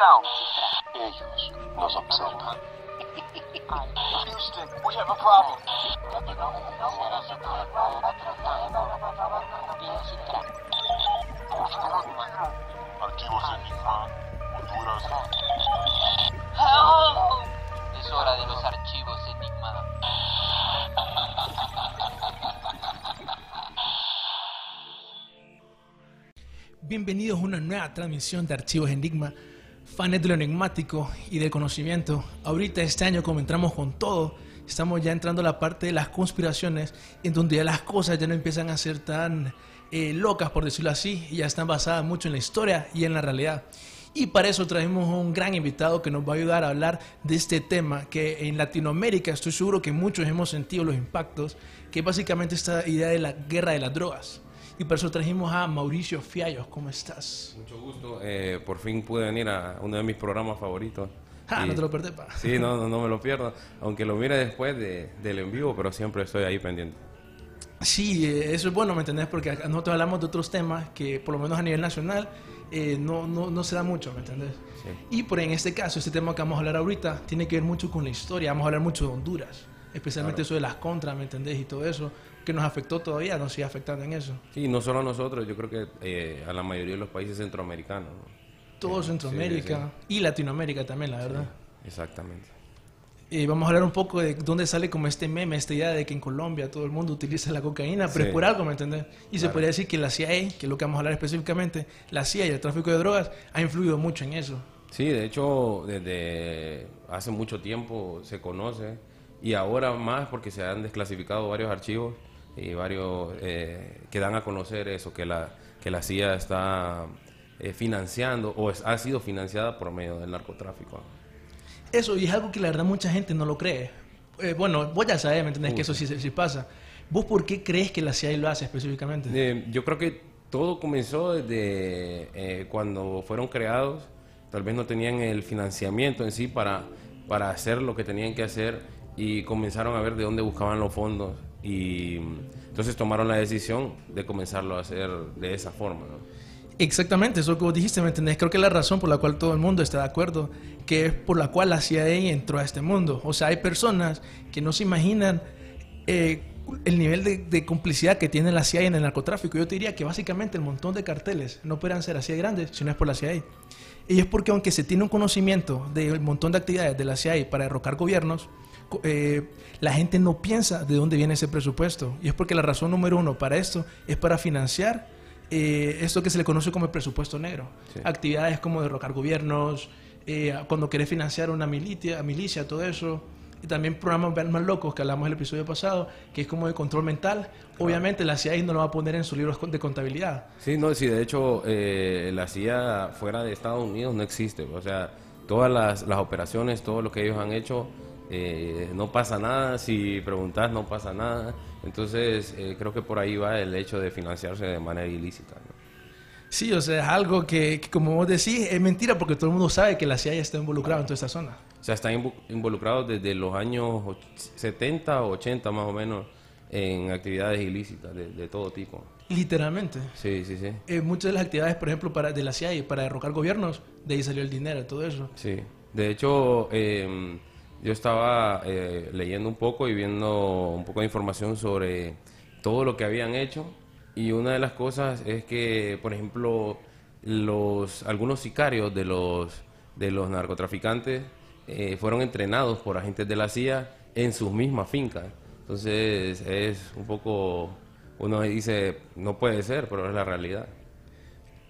Ellos nos observan. Houston, we have a problem. Archivos Enigma, Honduras. Help! Es hora de los archivos Enigma. Bienvenidos a una nueva transmisión de Archivos Enigma, fanes de lo enigmático y del conocimiento. Ahorita este año como entramos con todo, estamos ya entrando a la parte de las conspiraciones, en donde ya las cosas ya no empiezan a ser tan eh, locas, por decirlo así, y ya están basadas mucho en la historia y en la realidad. Y para eso traemos un gran invitado que nos va a ayudar a hablar de este tema que en Latinoamérica estoy seguro que muchos hemos sentido los impactos, que es básicamente esta idea de la guerra de las drogas. Y por eso trajimos a Mauricio Fiallos. ¿Cómo estás? Mucho gusto. Eh, por fin pude venir a uno de mis programas favoritos. Ah, no te lo perdés, pa. Sí, no, no, no me lo pierdo. Aunque lo mire después de- del en vivo, pero siempre estoy ahí pendiente. Sí, eh, eso es bueno, ¿me entendés? Porque nosotros hablamos de otros temas que, por lo menos a nivel nacional, eh, no, no, no se da mucho, ¿me entendés? Sí. Y por en este caso, este tema que vamos a hablar ahorita tiene que ver mucho con la historia. Vamos a hablar mucho de Honduras, especialmente eso de las contras, ¿me entendés? Y todo eso, que nos afectó todavía, nos sigue afectando en eso. Sí, no solo a nosotros, yo creo que eh, a la mayoría de los países centroamericanos. ¿no? Todo Sí, Centroamérica y Latinoamérica también, la verdad. Exactamente. Y vamos a hablar un poco de dónde sale como este meme, esta idea de que en Colombia todo el mundo utiliza la cocaína, pero es por algo, ¿me entendés? Y se podría decir que la CIA, que es lo que vamos a hablar específicamente, la CIA y el tráfico de drogas ha influido mucho en eso. Sí, de hecho, desde hace mucho tiempo se conoce y ahora más porque se han desclasificado varios archivos y varios eh, que dan a conocer eso, que la, que la CIA está eh, financiando o es- ha sido financiada por medio del narcotráfico. Eso, y es algo que la verdad mucha gente no lo cree. Eh, bueno, vos ya sabés, ¿me entendés? Uy, que eso sí, sí pasa. ¿Vos por qué crees que la CIA lo hace específicamente? Yo creo que todo comenzó desde cuando fueron creados, tal vez no tenían el financiamiento en sí para, para hacer lo que tenían que hacer y comenzaron a ver de dónde buscaban los fondos y entonces tomaron la decisión de comenzarlo a hacer de esa forma. ¿no? Exactamente, eso que vos dijiste, ¿me entendés? Creo que la razón por la cual todo el mundo está de acuerdo, que es por la cual la CIA entró a este mundo. O sea, hay personas que no se imaginan eh, el nivel de, de complicidad que tiene la CIA en el narcotráfico. Yo te diría que básicamente el montón de carteles no pueden ser así de grandes si no es por la CIA. Y es porque aunque se tiene un conocimiento del montón de actividades de la CIA para derrocar gobiernos, eh, la gente no piensa de dónde viene ese presupuesto. Y es porque la razón número uno para esto es para financiar eh, esto que se le conoce como el presupuesto negro. Sí. Actividades como derrocar gobiernos, eh, cuando querés financiar una milicia, milicia, todo eso. Y también programas más- locos que hablamos el episodio pasado, que es como de control mental. Obviamente la CIA no lo va a poner en sus libros de contabilidad. Sí, no, sí, de hecho eh, la CIA fuera de Estados Unidos no existe. O sea, todas las, las operaciones, todo lo que ellos han hecho, eh, no pasa nada. Si preguntas, no pasa nada. Entonces, eh, creo que por ahí va el hecho de financiarse de manera ilícita. ¿no? Sí, o sea, es algo que, que, como vos decís, es mentira porque todo el mundo sabe que la CIA está involucrada en toda esta zona. O sea, están involucrados desde los años och- 70 o 80 más o menos en actividades ilícitas de, de todo tipo. Literalmente. Sí, sí, sí. Eh, muchas de las actividades, por ejemplo, para, de la CIA para derrocar gobiernos, de ahí salió el dinero, todo eso. Sí, de hecho, eh, yo estaba eh, leyendo un poco y viendo un poco de información sobre todo lo que habían hecho y una de las cosas es que, por ejemplo, los algunos sicarios de los de los narcotraficantes eh, fueron entrenados por agentes de la CIA en sus mismas fincas. Entonces es un poco uno dice no puede ser, pero es la realidad.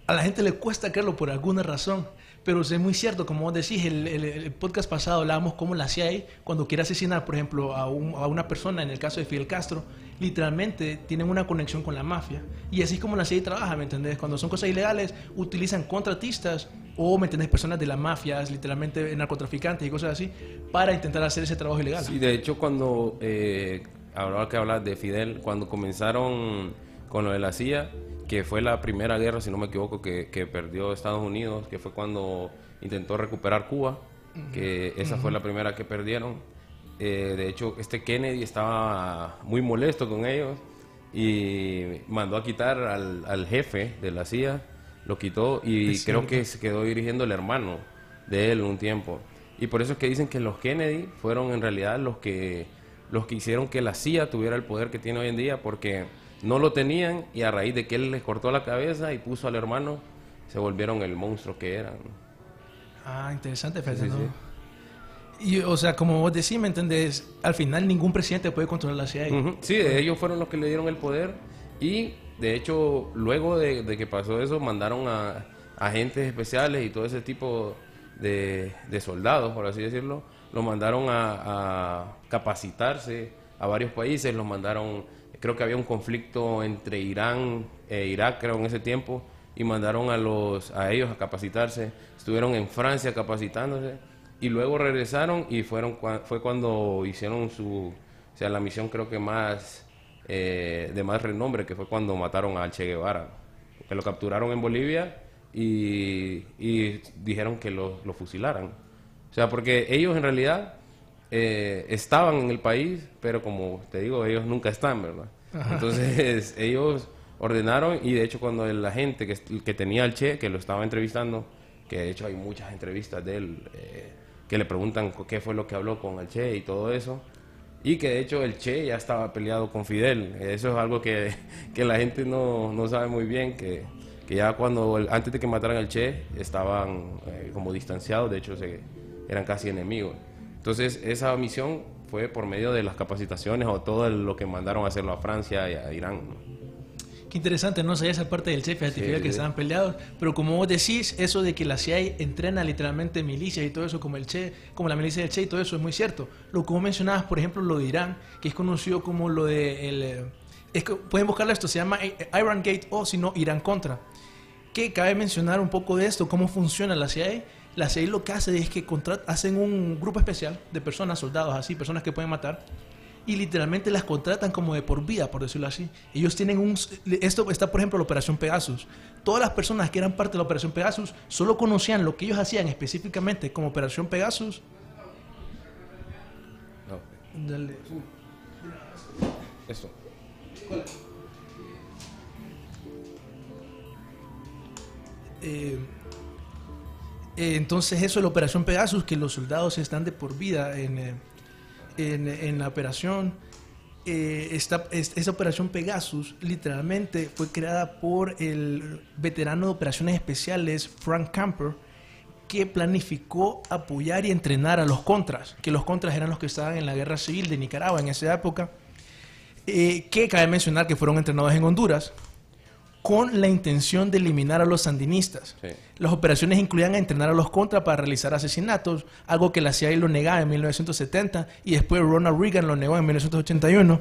A la gente le cuesta creerlo por alguna razón, pero es muy cierto, como vos decís, el, el- el podcast pasado hablábamos cómo la CIA, cuando quiere asesinar, por ejemplo, a, un- a una persona, en el caso de Fidel Castro, literalmente tienen una conexión con la mafia. Y así es como la CIA trabaja, ¿me entendés? Cuando son cosas ilegales, utilizan contratistas o, ¿me entendés? Personas de las mafias, literalmente narcotraficantes y cosas así, para intentar hacer ese trabajo ilegal. Sí, de hecho, cuando, eh, ahora que hablas de Fidel, cuando comenzaron con lo de la CIA, que fue la primera guerra, si no me equivoco, que, que perdió Estados Unidos, que fue cuando intentó recuperar Cuba, que esa fue la primera que perdieron. Eh, de hecho, este Kennedy estaba muy molesto con ellos y mandó a quitar al, al jefe de la CIA, lo quitó y Es creo cierto. que se quedó dirigiendo el hermano de él un tiempo. Y por eso es que dicen que los Kennedy fueron en realidad los que, los que hicieron que la CIA tuviera el poder que tiene hoy en día, porque no lo tenían y a raíz de que él les cortó la cabeza y puso al hermano, se volvieron el monstruo que eran. Ah, interesante, sí, Fernando. sí. Y, o sea, como vos decís, ¿me entendés? Al final ningún presidente puede controlar la CIA. Sí, ellos fueron los que le dieron el poder y de hecho luego de, de que pasó eso mandaron a agentes especiales y todo ese tipo de, de soldados, por así decirlo, los mandaron a, a capacitarse a varios países, los mandaron, creo que había un conflicto entre Irán e Irak, creo en ese tiempo, y mandaron a los a ellos a capacitarse, estuvieron en Francia capacitándose y luego regresaron y fueron fue cuando hicieron su o sea, la misión creo que más eh, de más renombre, que fue cuando mataron a Che Guevara, que lo capturaron en Bolivia y, y dijeron que lo, lo fusilaran. O sea, porque ellos en realidad eh, estaban en el país, pero como te digo, ellos nunca están, ¿verdad? Entonces ellos ordenaron y de hecho cuando el agente que, que tenía al Che, que lo estaba entrevistando, que de hecho hay muchas entrevistas de él, eh, que le preguntan qué fue lo que habló con el Che y todo eso, y que de hecho el Che ya estaba peleado con Fidel. Eso es algo que, que la gente no, no sabe muy bien, que, que ya cuando, el- antes de que mataran al Che, estaban eh, como distanciados, de hecho se, eran casi enemigos. Entonces esa misión fue por medio de las capacitaciones o todo lo que mandaron a hacerlo a Francia y a Irán. Qué interesante, no sabía esa parte del jefe, Sí, que sí. estaban peleados, pero como vos decís, eso de que la CIA entrena literalmente milicias y todo eso, como el Che, como la milicia del Che y todo eso es muy cierto. Lo que vos mencionabas, por ejemplo, lo de Irán, que es conocido como lo de el, eh, es que pueden buscarlo esto, se llama eh, Iran Gate o si no Irán Contra. Que cabe mencionar un poco de esto, cómo funciona la CIA. La CIA lo que hace es que hacen un grupo especial de personas, soldados así, personas que pueden matar, y literalmente las contratan como de por vida, por decirlo así. Ellos tienen un... Esto está, por ejemplo, la Operación Pegasus. Todas las personas que eran parte de la Operación Pegasus solo conocían lo que ellos hacían específicamente como Operación Pegasus. No, Dale. Eh, eh, entonces eso es la Operación Pegasus, que los soldados están de por vida en, eh, en, la operación. Eh, esta, es- esa Operación Pegasus literalmente fue creada por el veterano de operaciones especiales Frank Camper, que planificó apoyar y entrenar a los contras, que los contras eran los que estaban en la guerra civil de Nicaragua en esa época, eh, que cabe mencionar que fueron entrenados en Honduras con la intención de eliminar a los sandinistas. Sí. Las operaciones incluían a entrenar a los contras para realizar asesinatos, algo que la CIA lo negaba en 1970 y después Ronald Reagan lo negó en 1981.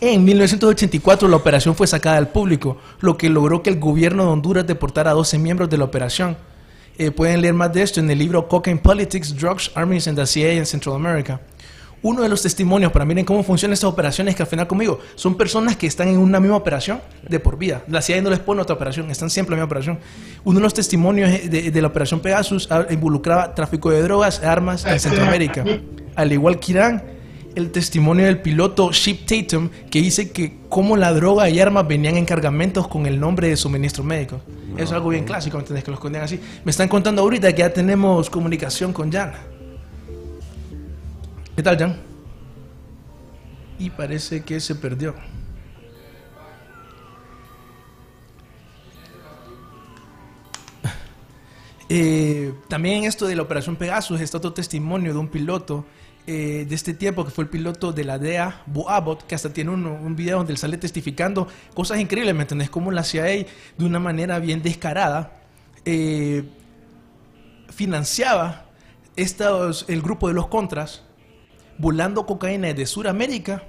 En 1984 la operación fue sacada al público, lo que logró que el gobierno de Honduras deportara a 12 miembros de la operación. Eh, pueden leer más de esto en el libro Cocaine Politics, Drugs, Armies and the CIA in Central America. Uno de los testimonios para miren cómo funcionan estas operaciones que al final conmigo son personas que están en una misma operación de por vida. La CIA no les pone otra operación, están siempre en la misma operación. Uno de los testimonios de, de la operación Pegasus ah, involucraba tráfico de drogas, armas en Centroamérica. Al igual que Irán, el testimonio del piloto Ship Tatum que dice que cómo la droga y armas venían en cargamentos con el nombre de suministro médico. Eso es algo bien clásico, ¿me entiendes? Que los escondían así. Me están contando ahorita que ya tenemos comunicación con Jan. ¿Qué tal, Jan? Y parece que se perdió. Eh, también esto de la Operación Pegasus está otro testimonio de un piloto eh, de este tiempo que fue el piloto de la DEA, Bo Abbott, que hasta tiene un, un video donde él sale testificando cosas increíbles, ¿me entendés? Como la CIA de una manera bien descarada eh, financiaba estos, el grupo de los contras volando cocaína desde Sudamérica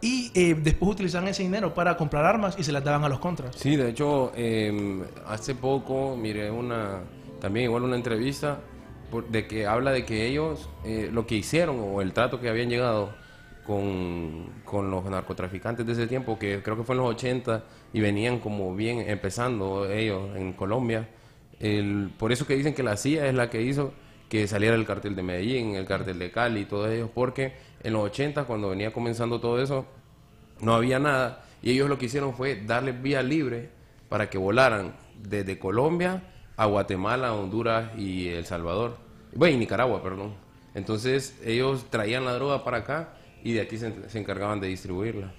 y eh, después utilizaban ese dinero para comprar armas y se las daban a los contras. Sí, de hecho, eh, hace poco miré una, también igual una entrevista de que habla de que ellos eh, lo que hicieron o el trato que habían llegado con, con los narcotraficantes de ese tiempo, que creo que fue en los 80 y venían como bien empezando ellos en Colombia. Por eso que dicen que la CIA es la que hizo que saliera el cartel de Medellín, el cartel de Cali todos ellos, porque en los 80 cuando venía comenzando todo eso, no había nada y ellos lo que hicieron fue darles vía libre para que volaran desde Colombia a Guatemala, Honduras y El Salvador. Bueno, y Nicaragua, perdón. Entonces ellos traían la droga para acá y de aquí se encargaban de distribuirla.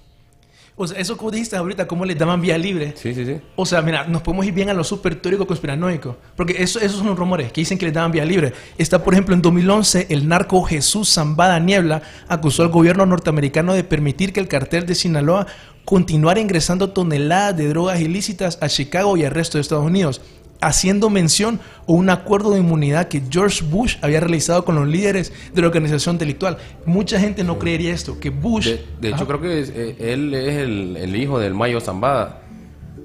O sea, eso que vos dijiste ahorita, cómo les daban vía libre. Sí, sí, sí. O sea, mira, nos podemos ir bien a lo súper teórico conspiranoico. Porque eso, esos son los rumores que dicen que les daban vía libre. Está, por ejemplo, en 2011, el narco Jesús Zambada Niebla acusó al gobierno norteamericano de permitir que el cartel de Sinaloa continuara ingresando toneladas de drogas ilícitas a Chicago y al resto de Estados Unidos, haciendo mención a un acuerdo de inmunidad que George Bush había realizado con los líderes de la organización delictual. Mucha gente no creería esto, que Bush... De, de hecho, creo que es, eh, él es el, el hijo del Mayo Zambada.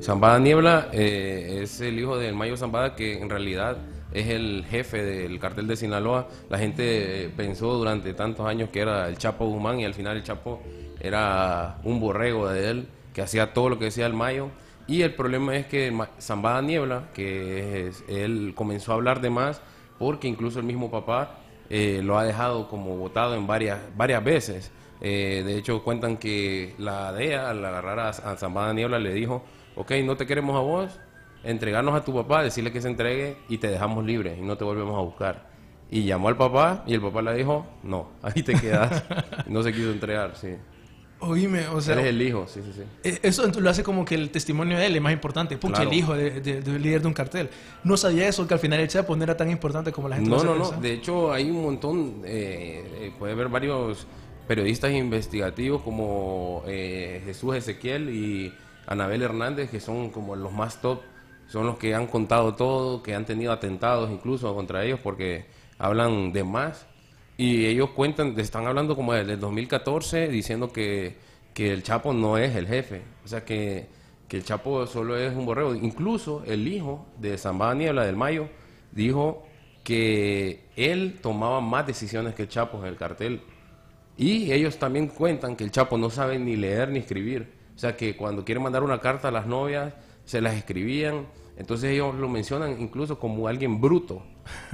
Zambada Niebla eh, es el hijo del Mayo Zambada que en realidad es el jefe del cartel de Sinaloa. La gente eh, pensó durante tantos años que era el Chapo Guzmán y al final el Chapo era un borrego de él que hacía todo lo que decía el Mayo. Y el problema es que Zambada Niebla, que es- él comenzó a hablar de más porque incluso el mismo papá eh, lo ha dejado como votado en varias, varias veces. Eh, de hecho, cuentan que la DEA, al agarrar a, a Zambada Niebla, le dijo, ok, no te queremos a vos, entregarnos a tu papá, decirle que se entregue y te dejamos libre y no te volvemos a buscar. Y llamó al papá y el papá le dijo, no, ahí te quedas. no se quiso entregar, sí. Oíme, o sea... Él es el hijo, sí, sí, sí. Eh, Eso lo hace como que el testimonio de él es más importante. Pucha, Claro. el hijo de- de- del líder de un cartel. No sabía eso, que al final el Chapo no era tan importante como la gente No, no, no. De hecho, hay un montón, eh, eh, puede haber varios periodistas investigativos como eh, Jesús Ezequiel y Anabel Hernández, que son como los más top, son los que han contado todo, que han tenido atentados incluso contra ellos porque hablan de más. Y ellos cuentan, están hablando como desde el 2014, diciendo que, que el Chapo no es el jefe. O sea, que, que el Chapo solo es un borrego. Incluso el hijo de Zambada Niebla del Mayo dijo que él tomaba más decisiones que el Chapo en el cartel. Y ellos también cuentan que el Chapo no sabe ni leer ni escribir. O sea, que cuando quiere mandar una carta a las novias, se las escribían. Entonces ellos lo mencionan incluso como alguien bruto.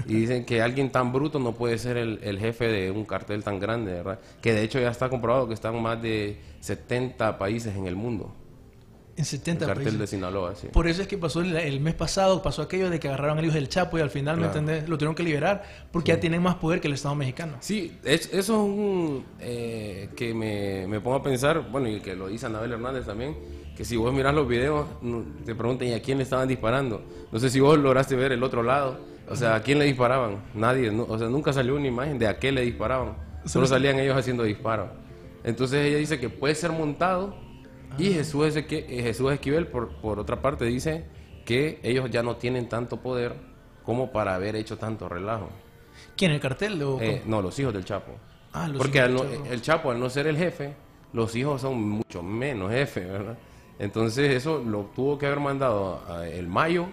Y dicen que alguien tan bruto no puede ser el, el jefe de un cartel tan grande, ¿verdad? Que de hecho ya está comprobado que están más de 70 países en el mundo. En 70 el cartel países. de Sinaloa, sí. Por eso es que pasó el, el mes pasado, pasó aquello de que agarraron al hijo del Chapo y al final, ¿me Claro. entendés? Lo tuvieron que liberar porque ya tienen más poder que el Estado mexicano. Sí, es- eso es un eh, que me, me pongo a pensar, bueno, y que lo dice Anabel Hernández también, que si vos mirás los videos, te preguntan, ¿y a quién le estaban disparando? No sé si vos lograste ver el otro lado, o sea, ¿a quién le disparaban? Nadie, no- o sea, nunca salió una imagen de a qué le disparaban, solo salían ellos haciendo disparos. Entonces ella dice que puede ser montado y Jesús, Ezequiel- eh, Jesús Esquivel, por, por otra parte, dice que ellos ya no tienen tanto poder como para haber hecho tanto relajo. ¿Quién? ¿El cartel? O Eh, no, los hijos del Chapo. Ah, los Porque hijos del no- el Chapo, al no ser el jefe, los hijos son mucho menos jefe, ¿verdad? Entonces eso lo tuvo que haber mandado a el Mayo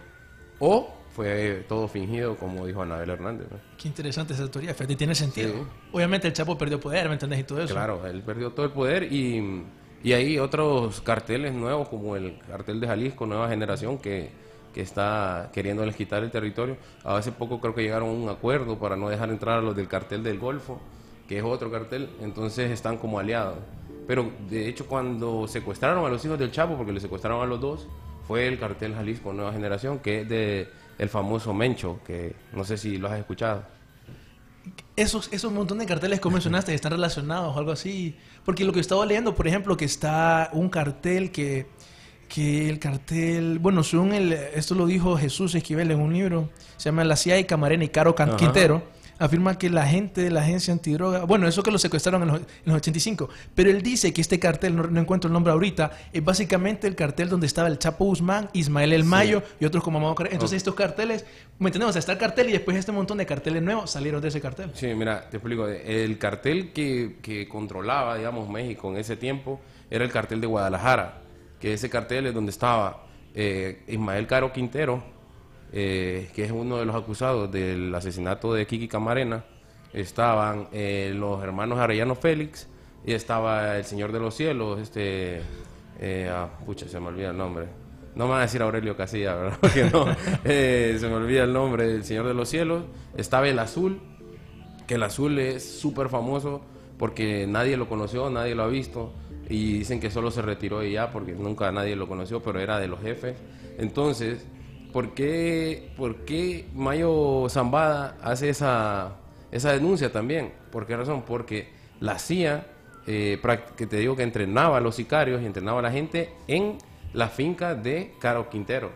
o fue todo fingido, como dijo Anabel Hernández. ¿no? Qué interesante esa teoría, fíjate, tiene sentido. Sí. Obviamente el Chapo perdió poder, ¿me entendés? Y todo eso. Claro, él perdió todo el poder y, y hay otros carteles nuevos, como el cartel de Jalisco, Nueva Generación, que, que está queriéndoles quitar el territorio. Hace poco creo que llegaron a un acuerdo para no dejar entrar a los del cartel del Golfo, que es otro cartel, entonces están como aliados. Pero de hecho cuando secuestraron a los hijos del Chapo, porque le secuestraron a los dos, fue el cartel Jalisco Nueva Generación, que es de el famoso Mencho, que no sé si lo has escuchado. Esos, esos montón de carteles que mencionaste están relacionados o algo así. Porque lo que estaba leyendo, por ejemplo, que está un cartel que, que el cartel, bueno, según el, esto lo dijo Jesús Esquivel en un libro, se llama La CIA y Camarena y Caro Can-. Quintero, afirma que la gente de la agencia antidroga, bueno, eso que lo secuestraron en los, en los 85, pero él dice que este cartel, no, no encuentro el nombre ahorita, es básicamente el cartel donde estaba el Chapo Guzmán, Ismael El Mayo y otros como Amado Carrera. Entonces estos carteles, ¿me entendemos? O sea, está el cartel y después este montón de carteles nuevos salieron de ese cartel. Sí, mira, te explico. El cartel que, que controlaba, digamos, México en ese tiempo era el cartel de Guadalajara, que ese cartel es donde estaba eh, Ismael Caro Quintero, eh, que es uno de los acusados del asesinato de Kiki Camarena, estaban eh, los hermanos Arellano Félix y estaba el Señor de los Cielos, este, eh, ah, se me olvida el nombre. No me va a decir Aurelio Casilla, ¿verdad? Porque no, eh, se me olvida el nombre del Señor de los Cielos. Estaba el Azul, que el Azul es súper famoso porque nadie lo conoció, nadie lo ha visto. Y dicen que solo se retiró y ya, porque nunca nadie lo conoció, pero era de los jefes. Entonces, ¿por qué, por qué Mayo Zambada hace esa, esa denuncia también? ¿Por qué razón? Porque la CIA, eh, que te digo que entrenaba a los sicarios y entrenaba a la gente en la finca de Caro Quintero,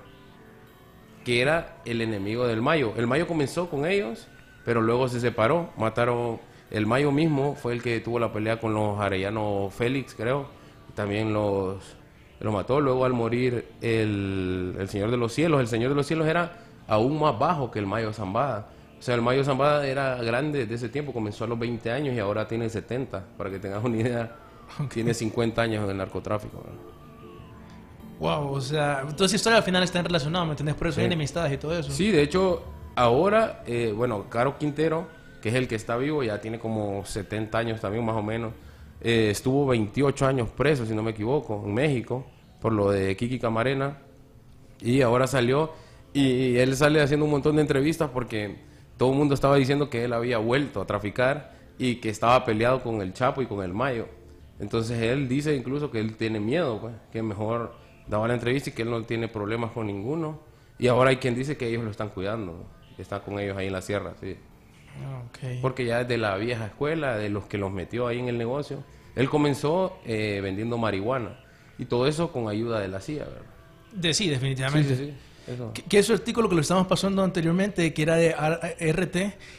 que era el enemigo del Mayo. El Mayo comenzó con ellos, pero luego se separó, mataron. El Mayo mismo fue el que tuvo la pelea con los Arellano Félix, creo. También los, los mató. Luego al morir el, el Señor de los Cielos, el Señor de los Cielos era aún más bajo que el Mayo Zambada. O sea, el Mayo Zambada era grande de ese tiempo, comenzó a los 20 años y ahora tiene 70, para que tengas una idea. Tiene 50 años en el narcotráfico. Wow, o sea, toda esa historia al final está relacionada, ¿me entendés? Por eso Sí. hay enemistades y todo eso. Sí, de hecho, ahora, eh, bueno, Caro Quintero, que es el que está vivo, ya tiene como 70 años también más o menos, eh, estuvo 28 años preso, si no me equivoco, en México, por lo de Kiki Camarena, y ahora salió, y él sale haciendo un montón de entrevistas porque todo el mundo estaba diciendo que él había vuelto a traficar y que estaba peleado con el Chapo y con el Mayo. Entonces él dice incluso que él tiene miedo, pues, que mejor daba la entrevista y que él no tiene problemas con ninguno. Y ahora hay quien dice que ellos lo están cuidando, que está con ellos ahí en la sierra, sí. Ah, ok. Porque ya desde la vieja escuela, de los que los metió ahí en el negocio, él comenzó eh, vendiendo marihuana. Y todo eso con ayuda de la CIA, ¿verdad? De, sí, definitivamente. Sí, sí, sí. Eso. Que, que ese artículo que lo estábamos pasando anteriormente, que era de RT,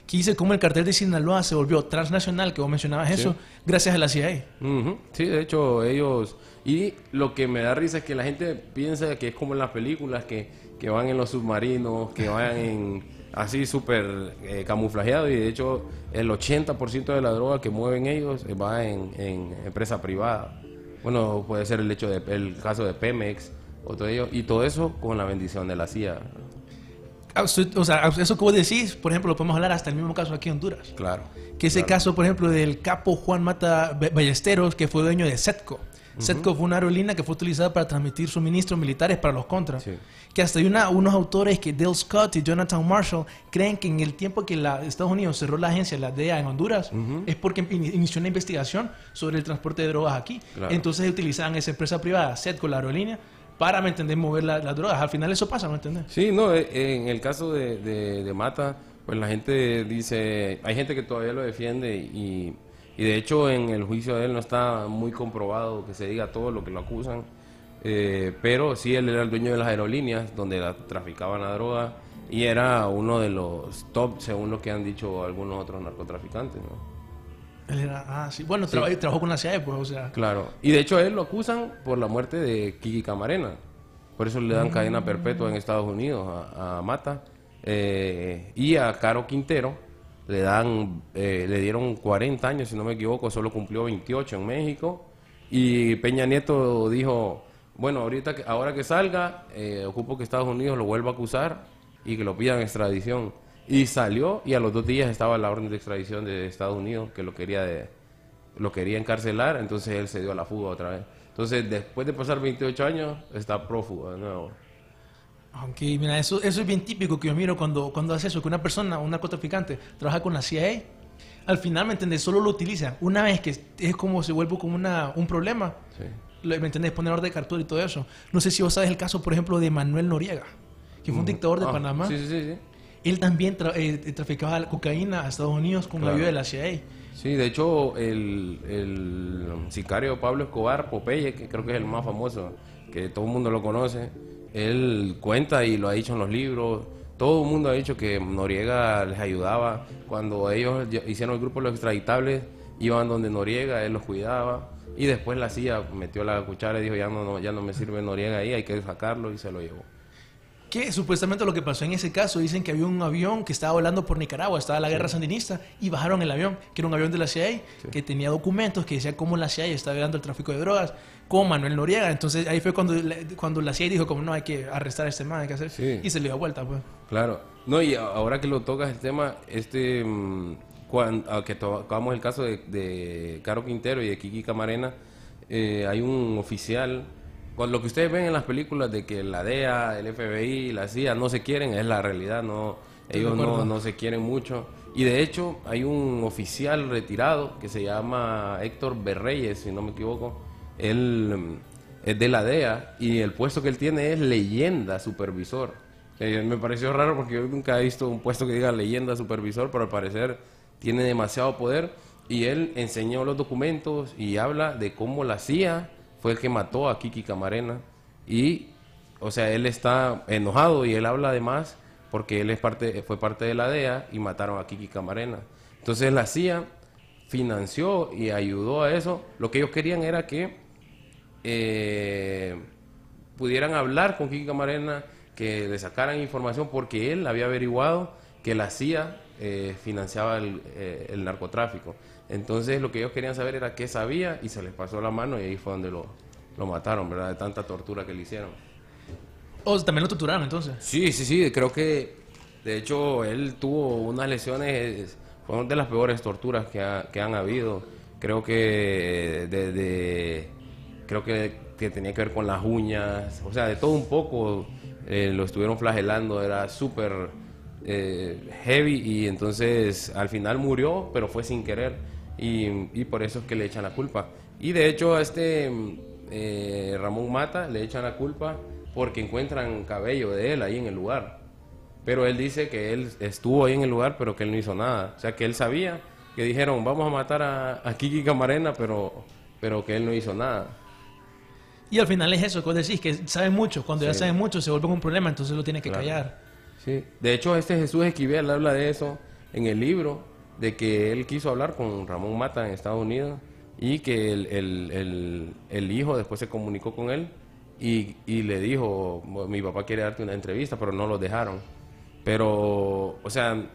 que dice cómo el cartel de Sinaloa se volvió transnacional, que vos mencionabas eso, gracias a la CIA. Ujú. Sí, de hecho, ellos... Y lo que me da risa es que la gente piensa que es como en las películas, que, que van en los submarinos, que van en así súper eh, camuflajeados, y de hecho el 80% de la droga que mueven ellos eh, va en, en empresa privada. Bueno, puede ser el hecho de, el caso de Pemex, o todo ello, y todo eso con la bendición de la CIA. Ah, O sea, eso que vos decís, por ejemplo, lo podemos hablar hasta el mismo caso aquí en Honduras. Claro. Que ese Claro. caso, por ejemplo, del capo Juan Mata Ba- Ballesteros, que fue dueño de Setco. Setco fue una aerolínea que fue utilizada para transmitir suministros militares para los contras. Sí. Que hasta hay una- unos autores que Dale Scott y Jonathan Marshall creen que en el tiempo que la, Estados Unidos cerró la agencia, la DEA en Honduras, es porque in- inició una investigación sobre el transporte de drogas aquí. Claro. Entonces utilizaban esa empresa privada, Setco, la aerolínea, para, ¿me entendés?, mover la- las drogas. Al final eso pasa, ¿me entendés? Sí, no, eh, en el caso de, de- de Mata, pues la gente dice, hay gente que todavía lo defiende y, y de hecho en el juicio de él no está muy comprobado que se diga todo lo que lo acusan, eh, pero sí él era el dueño de las aerolíneas donde la, traficaban la droga y era uno de los top según lo que han dicho algunos otros narcotraficantes, ¿no? Él era, ah, sí. Bueno, traba- trabajó con la CIA, pues, o sea. Claro. Y de hecho a él lo acusan por la muerte de Kiki Camarena. Por eso le dan cadena perpetua en Estados Unidos a, a Mata. Eh, y a Caro Quintero le dan eh, le dieron 40 años, si no me equivoco, solo cumplió 28 en México. Y Peña Nieto dijo, bueno, ahorita que, ahora que salga, eh, ocupo que Estados Unidos lo vuelva a acusar y que lo pidan extradición. Y salió y a los dos días estaba la orden de extradición de Estados Unidos que lo quería de, lo quería encarcelar, entonces él se dio a la fuga otra vez. Entonces, después de pasar 28 años, está prófugo de nuevo. Aunque, mira, eso, eso es bien típico que yo miro cuando, cuando hace eso, que una persona, un narcotraficante, trabaja con la CIA, al final, ¿me entendés? Solo lo utiliza. Una vez que es como se vuelve como una, un problema, Sí. ¿me entendés? Poner orden de captura y todo eso. No sé si vos sabes el caso, por ejemplo, de Manuel Noriega, que fue un dictador de Ah, Panamá. Sí, sí, sí. Él también tra- eh, traficaba la cocaína a Estados Unidos con la Claro. ayuda de la CIA. Sí, de hecho, el, el sicario Pablo Escobar, Popeye, que creo que es el más famoso, que todo el mundo lo conoce, él cuenta y lo ha dicho en los libros. Todo el mundo ha dicho que Noriega les ayudaba. Cuando ellos hicieron el grupo Los Extraditables, iban donde Noriega, él los cuidaba. Y después la CIA metió la cuchara y dijo, ya no, no, ya no me sirve Noriega ahí, hay que sacarlo y se lo llevó. Que supuestamente lo que pasó en ese caso, dicen que había un avión que estaba volando por Nicaragua, estaba la guerra sandinista, y bajaron el avión, que era un avión de la CIA, que tenía documentos que decía cómo la CIA estaba violando el tráfico de drogas, con Manuel Noriega. Entonces ahí fue cuando, la- cuando la CIA dijo, como no, hay que arrestar a este man, hay que hacer, Sí. y se le dio vuelta, pues. Claro. No, y ahora que lo tocas el tema, este, cuando, que tocamos el caso de, de Caro Quintero y de Kiki Camarena, eh, hay un oficial, con lo que ustedes ven en las películas de que la DEA, el FBI, la CIA no se quieren, es la realidad, no, ellos no, no se quieren mucho. Y de hecho hay un oficial retirado que se llama Héctor Berreyes, si no me equivoco. Él mm, es de la DEA y el puesto que él tiene es leyenda supervisor. Eh, me pareció raro porque yo nunca he visto un puesto que diga leyenda supervisor, pero al parecer tiene demasiado poder. Y él enseñó los documentos y habla de cómo la CIA fue el que mató a Kiki Camarena. Y, o sea, él está enojado y él habla además porque él es parte, fue parte de la DEA y mataron a Kiki Camarena. Entonces la CIA financió y ayudó a eso. Lo que ellos querían era que eh, pudieran hablar con Kiki Camarena, que le sacaran información, porque él había averiguado que la CIA eh, financiaba el, eh, el narcotráfico. Entonces lo que ellos querían saber era qué sabía y se les pasó la mano y ahí fue donde lo, lo mataron, ¿verdad? De tanta tortura que le hicieron. O también lo torturaron, entonces. Sí, sí, sí, creo que de hecho él tuvo unas lesiones, fueron de las peores torturas que, ha- que han habido. Creo que de, de- creo que, que tenía que ver con las uñas, o sea, de todo un poco eh, lo estuvieron flagelando, era súper eh, heavy y entonces al final murió, pero fue sin querer y, y por eso es que le echan la culpa. Y de hecho a este eh, Ramón Mata le echan la culpa porque encuentran cabello de él ahí en el lugar. Pero él dice que él estuvo ahí en el lugar, pero que él no hizo nada. O sea, que él sabía que dijeron, vamos a matar a, a Kiki Camarena, pero, pero que él no hizo nada. Y al final es eso que vos decís, que saben mucho. Cuando ya Sí. saben mucho se vuelve un problema, entonces lo tiene que Claro. callar. Sí. De hecho, este Jesús Esquivel habla de eso en el libro, de que él quiso hablar con Ramón Mata en Estados Unidos y que el, el- el- hijo después se comunicó con él y, y le dijo, mi papá quiere darte una entrevista, pero no lo dejaron. Pero, o sea,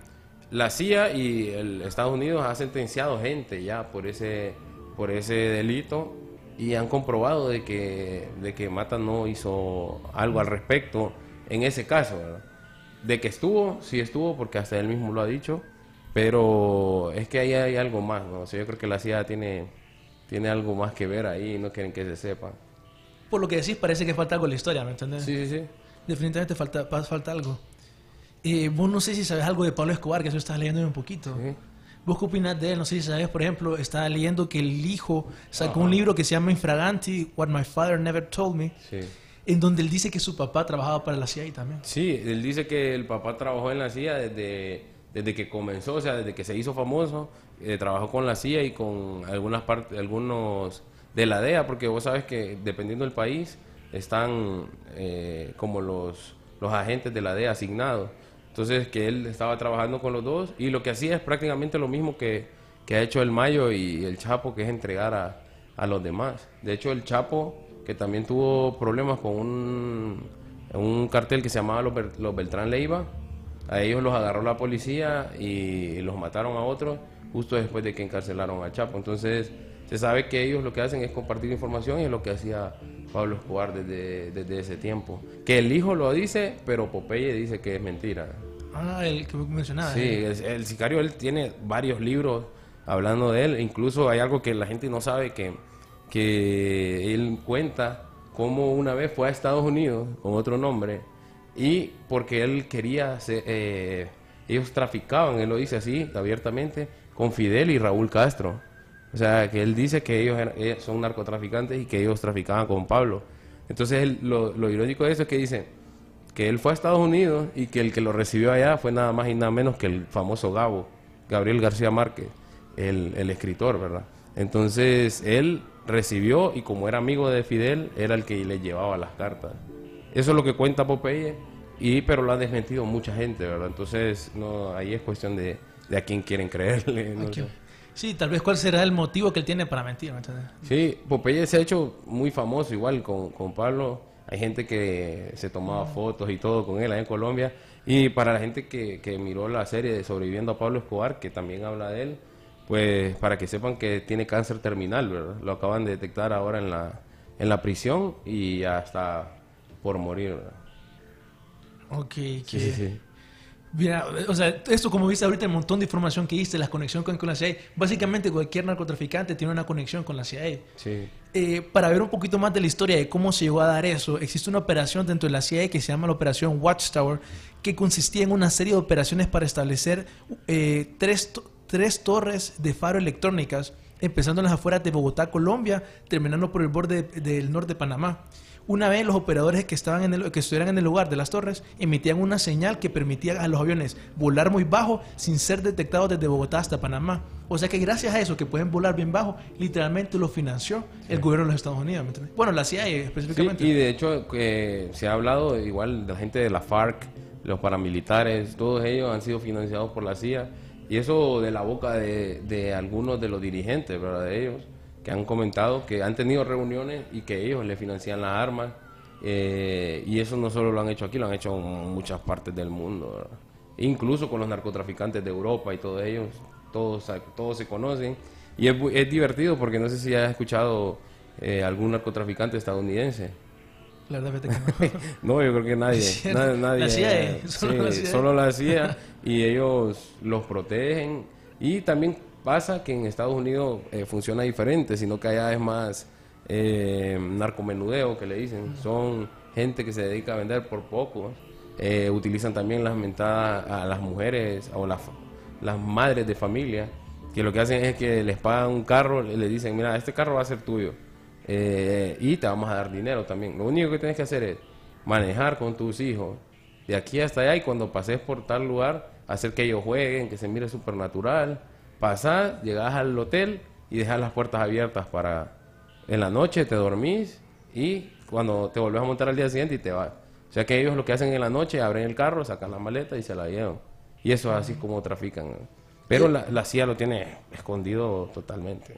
la CIA y Estados Unidos ha sentenciado gente ya por ese, por ese delito y han comprobado de que, de que Mata no hizo algo al respecto en ese caso. De que estuvo, sí estuvo, porque hasta él mismo lo ha dicho, pero es que ahí hay algo más, ¿no? O sea, yo creo que la CIA tiene, tiene algo más que ver ahí y no quieren que se sepa. Por lo que decís, parece que falta algo en la historia, ¿me entendés? Sí, sí, sí. Definitivamente falta, falta algo. Eh, vos no sé si sabes algo de Pablo Escobar, que eso estás leyendo un poquito. Sí. ¿Vos qué opinás de él? No sé si sabes, por ejemplo, estaba leyendo que el hijo sacó un libro que se llama Infraganti, What My Father Never Told Me, Sí. en donde él dice que su papá trabajaba para la CIA también. Sí, él dice que el papá trabajó en la CIA desde, desde que comenzó, o sea, desde que se hizo famoso, eh, trabajó con la CIA y con algunas partes, algunos de la DEA, porque vos sabes que dependiendo del país están eh, como los, los agentes de la DEA asignados. Entonces, que él estaba trabajando con los dos y lo que hacía es prácticamente lo mismo que, que ha hecho el Mayo y el Chapo, que es entregar a, a los demás. De hecho, el Chapo, que también tuvo problemas con un, un cartel que se llamaba los, los Beltrán Leiva, a ellos los agarró la policía y los mataron a otros justo después de que encarcelaron al Chapo. Entonces, se sabe que ellos lo que hacen es compartir información y es lo que hacía Pablo Escobar desde, desde ese tiempo. Que el hijo lo dice, pero Popeye dice que es mentira. Ah, el que mencionaba. Sí, eh. es- el sicario él tiene varios libros hablando de él. Incluso hay algo que la gente no sabe que, que él cuenta cómo una vez fue a Estados Unidos con otro nombre y porque él quería eh, ellos traficaban, él lo dice así abiertamente, con Fidel y Raúl Castro. O sea, que él dice que ellos, ellos son narcotraficantes y que ellos traficaban con Pablo. Entonces, lo, lo irónico de eso es que dice que él fue a Estados Unidos y que el que lo recibió allá fue nada más y nada menos que el famoso Gabo, Gabriel García Márquez, el, el escritor, ¿verdad? Entonces, él recibió y como era amigo de Fidel, era el que le llevaba las cartas. Eso es lo que cuenta Popeye, y, pero lo ha desmentido mucha gente, ¿verdad? Entonces, no, ahí es cuestión de, de a quién quieren creerle. no. Sí, tal vez cuál será el motivo que él tiene para mentir. Sí, Popeye se ha hecho muy famoso igual con, con Pablo. hay gente que se tomaba fotos y todo con él allá en Colombia. Y para la gente que, que miró la serie de Sobreviviendo a Pablo Escobar, que también habla de él, pues para que sepan que tiene cáncer terminal, ¿verdad? Lo acaban de detectar ahora en la, en la prisión y ya está por morir, ¿verdad? Ok, que... Sí, sí, sí. Mira, o sea, esto como viste ahorita, el montón de información que diste, la conexión con, con la CIA, básicamente cualquier narcotraficante tiene una conexión con la CIA. Sí. Eh, para ver un poquito más de la historia de cómo se llegó a dar eso, existe una operación dentro de la CIA que se llama la operación Watchtower, que consistía en una serie de operaciones para establecer eh, tres, tres torres de faro electrónicas, empezando en las afueras de Bogotá, Colombia, terminando por el borde de- del norte de Panamá. Una vez los operadores que estaban en el, que estuvieran en el lugar de las torres emitían una señal que permitía a los aviones volar muy bajo sin ser detectados desde Bogotá hasta Panamá. O sea que gracias a eso que pueden volar bien bajo, literalmente lo financió el gobierno de los Estados Unidos. Bueno, la CIA Sí, específicamente. y de hecho que se ha hablado igual de la gente de la FARC, los paramilitares, todos ellos han sido financiados por la CIA y eso de la boca de, de algunos de los dirigentes, ¿verdad? De ellos, que han comentado que han tenido reuniones y que ellos le financian las armas eh, y eso no solo lo han hecho aquí, lo han hecho en muchas partes del mundo, ¿verdad? Incluso con los narcotraficantes de Europa y todos ellos, todos, todos se conocen y es, es divertido porque no sé si has escuchado eh, algún narcotraficante estadounidense. La verdad, que no. No, yo creo que nadie, nadie, La CIA, eh, solo sí, la CIA. solo la CIA, y ellos los protegen. Y también pasa que en Estados Unidos eh, funciona diferente, sino que allá es más eh, narcomenudeo que le dicen. Son gente que se dedica a vender por poco. Eh, utilizan también las mentadas a las mujeres o las, las madres de familia, que lo que hacen es que les pagan un carro, le le dicen, mira, este carro va a ser tuyo. Eh, y te vamos a dar dinero también. Lo único que tienes que hacer es manejar con tus hijos de aquí hasta allá y cuando pases por tal lugar, hacer que ellos jueguen, que se mire supernatural. Pasar, llegas al hotel y dejas las puertas abiertas para en la noche te dormís y cuando te volvés a montar al día siguiente y te vas. O sea que ellos lo que hacen en la noche, abren el carro, sacan la maleta y se la llevan. Y eso es así como trafican. Pero la, la CIA lo tiene escondido totalmente.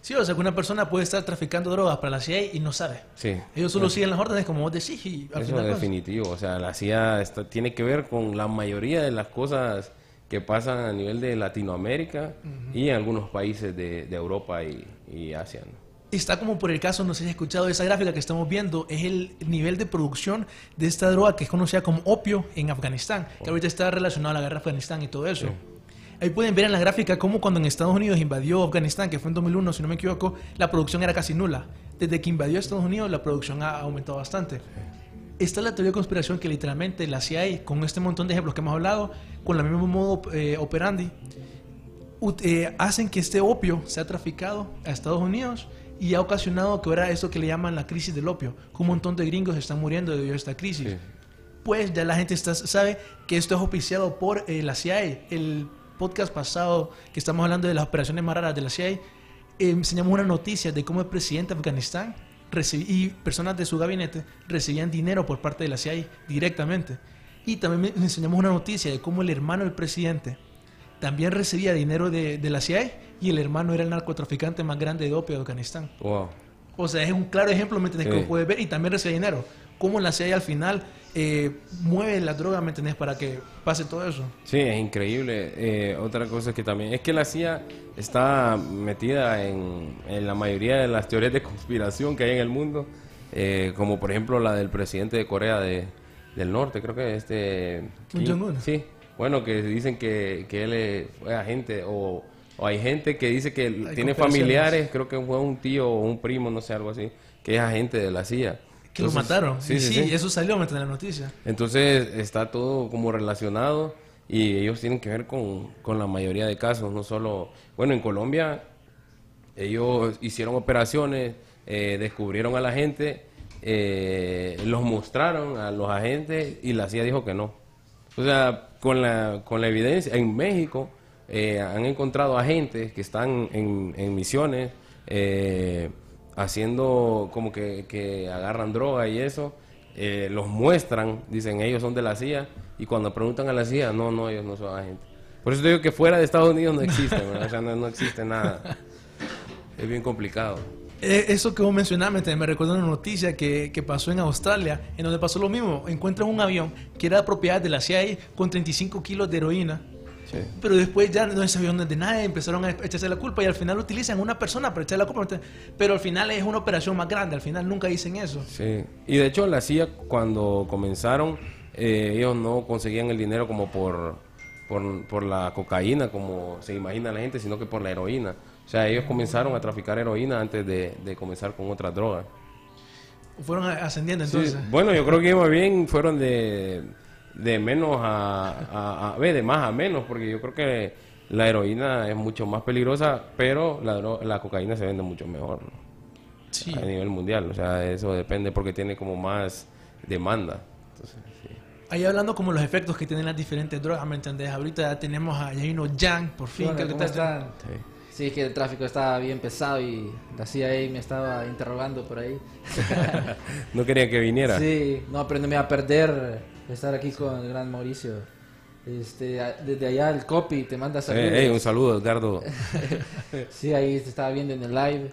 Sí, o sea que una persona puede estar traficando drogas para la CIA y no sabe. Sí. Ellos solo siguen las órdenes como vos decís y al Eso final... es definitivo. O sea, la CIA está- tiene que ver con la mayoría de las cosas que pasan a nivel de Latinoamérica y en algunos países de, de Europa y, y Asia. ¿no? Está como por el caso, no sé si has escuchado, esa gráfica que estamos viendo es el nivel de producción de esta droga que es conocida como opio en Afganistán, que ahorita está relacionado a la guerra de Afganistán y todo eso. Ahí pueden ver en la gráfica cómo cuando en Estados Unidos invadió Afganistán, que fue en 2001, si no me equivoco, la producción era casi nula. Desde que invadió Estados Unidos, la producción ha aumentado bastante. Es la teoría de conspiración que literalmente la CIA, con este montón de ejemplos que hemos hablado, con el mismo modo eh, operandi, eh, hacen que este opio sea traficado a Estados Unidos y ha ocasionado que ahora eso que le llaman la crisis del opio, que un montón de gringos están muriendo debido a esta crisis. Sí. Pues ya la gente está, sabe que esto es oficiado por eh, la CIA. El podcast pasado que estamos hablando de las operaciones más raras de la CIA, eh, enseñamos una noticia de cómo el presidente de Afganistán y personas de su gabinete recibían dinero por parte de la CIA directamente. Y también me- enseñamos una noticia de cómo el hermano del presidente también recibía dinero de, de la CIA y el hermano era el narcotraficante más grande de opio de Afganistán. Wow. O sea, es un claro ejemplo, ¿me entendés? Sí. Que lo puedes ver y también recibe dinero. Cómo la CIA al final eh, mueve la droga, ¿me entendés? Para que pase todo eso. Sí, es increíble. Eh, otra cosa que también es que la CIA está metida en, en la mayoría de las teorías de conspiración que hay en el mundo, eh, como por ejemplo la del presidente de Corea de- del Norte, creo que este... Kim Jong-un. Sí, bueno, que dicen que, que él es- fue agente o, o hay gente que dice que tiene familiares, creo que fue un tío o un primo, no sé, algo así, que es agente de la CIA. Que lo Entonces, mataron. Sí, Y sí, sí, eso salió. En la noticia. Entonces está todo como relacionado y ellos tienen que ver con, con la mayoría de casos, no solo, bueno, en Colombia ellos hicieron operaciones, eh, descubrieron a la gente, eh, los mostraron a los agentes y la CIA dijo que no. O sea, con la, con la evidencia, en México eh, han encontrado agentes que están en, en misiones eh, haciendo como que, que agarran droga y eso, eh, los muestran, dicen ellos son de la CIA y cuando preguntan a la CIA, no, no, ellos no son agentes. Por eso te digo que fuera de Estados Unidos no existe, o sea, no, no existe nada. Es bien complicado. Eh, Eso que vos mencionaste me recuerda una noticia que, que pasó en Australia, en donde pasó lo mismo. Encuentran un avión que era propiedad de la CIA con 35 kilos de heroína. Sí. Pero después ya no es de nadie, empezaron a echarse la culpa y al final utilizan una persona para echarle la culpa. Pero al final es una operación más grande, al final nunca dicen eso. Sí, y de hecho la CIA cuando comenzaron, eh, ellos no conseguían el dinero como por, por, por la cocaína, como se imagina la gente, sino que por la heroína. O sea, ellos comenzaron a traficar heroína antes de, de comenzar con otras drogas. Fueron ascendiendo Sí, entonces. bueno, yo creo que más bien fueron de, de menos a, a, a- ve, de más a menos, porque yo creo que la heroína es mucho más peligrosa, pero la, la cocaína se vende mucho mejor ¿no? Sí. a nivel mundial. O sea, eso depende porque tiene como más demanda. Entonces, sí. Ahí hablando como los efectos que tienen las diferentes drogas, ¿me entendés? Ahorita ya tenemos a Yaino Yang, por fin. Que ¿cómo está- están? Sí. Sí, que el tráfico estaba bien pesado y la CIA me estaba interrogando por ahí. No quería que viniera. Sí, no, pero no me iba a perder estar aquí con el gran Mauricio. Este, desde allá el copy te manda saludos. Eh, eh, un saludo, Edgardo. Sí, ahí se estaba viendo en el live.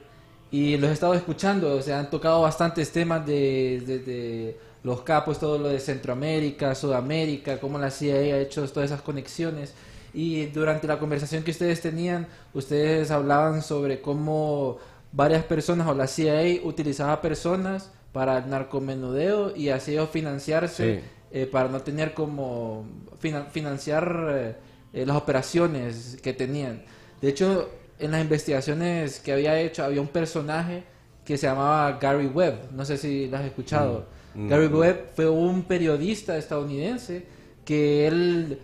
Y los he estado escuchando, o sea, han tocado bastantes temas de, de- de los capos, todo lo de Centroamérica, Sudamérica, cómo la CIA ha hecho todas esas conexiones. Y durante la conversación que ustedes tenían, ustedes hablaban sobre cómo varias personas o la CIA utilizaba personas para el narcomenudeo y así ellos financiarse Sí. Eh, para no tener como finan- financiar eh, eh, las operaciones que tenían. De hecho, en las investigaciones que había hecho había un personaje que se llamaba Gary Webb, no sé si lo has escuchado. Mm, Gary. Webb fue un periodista estadounidense que él,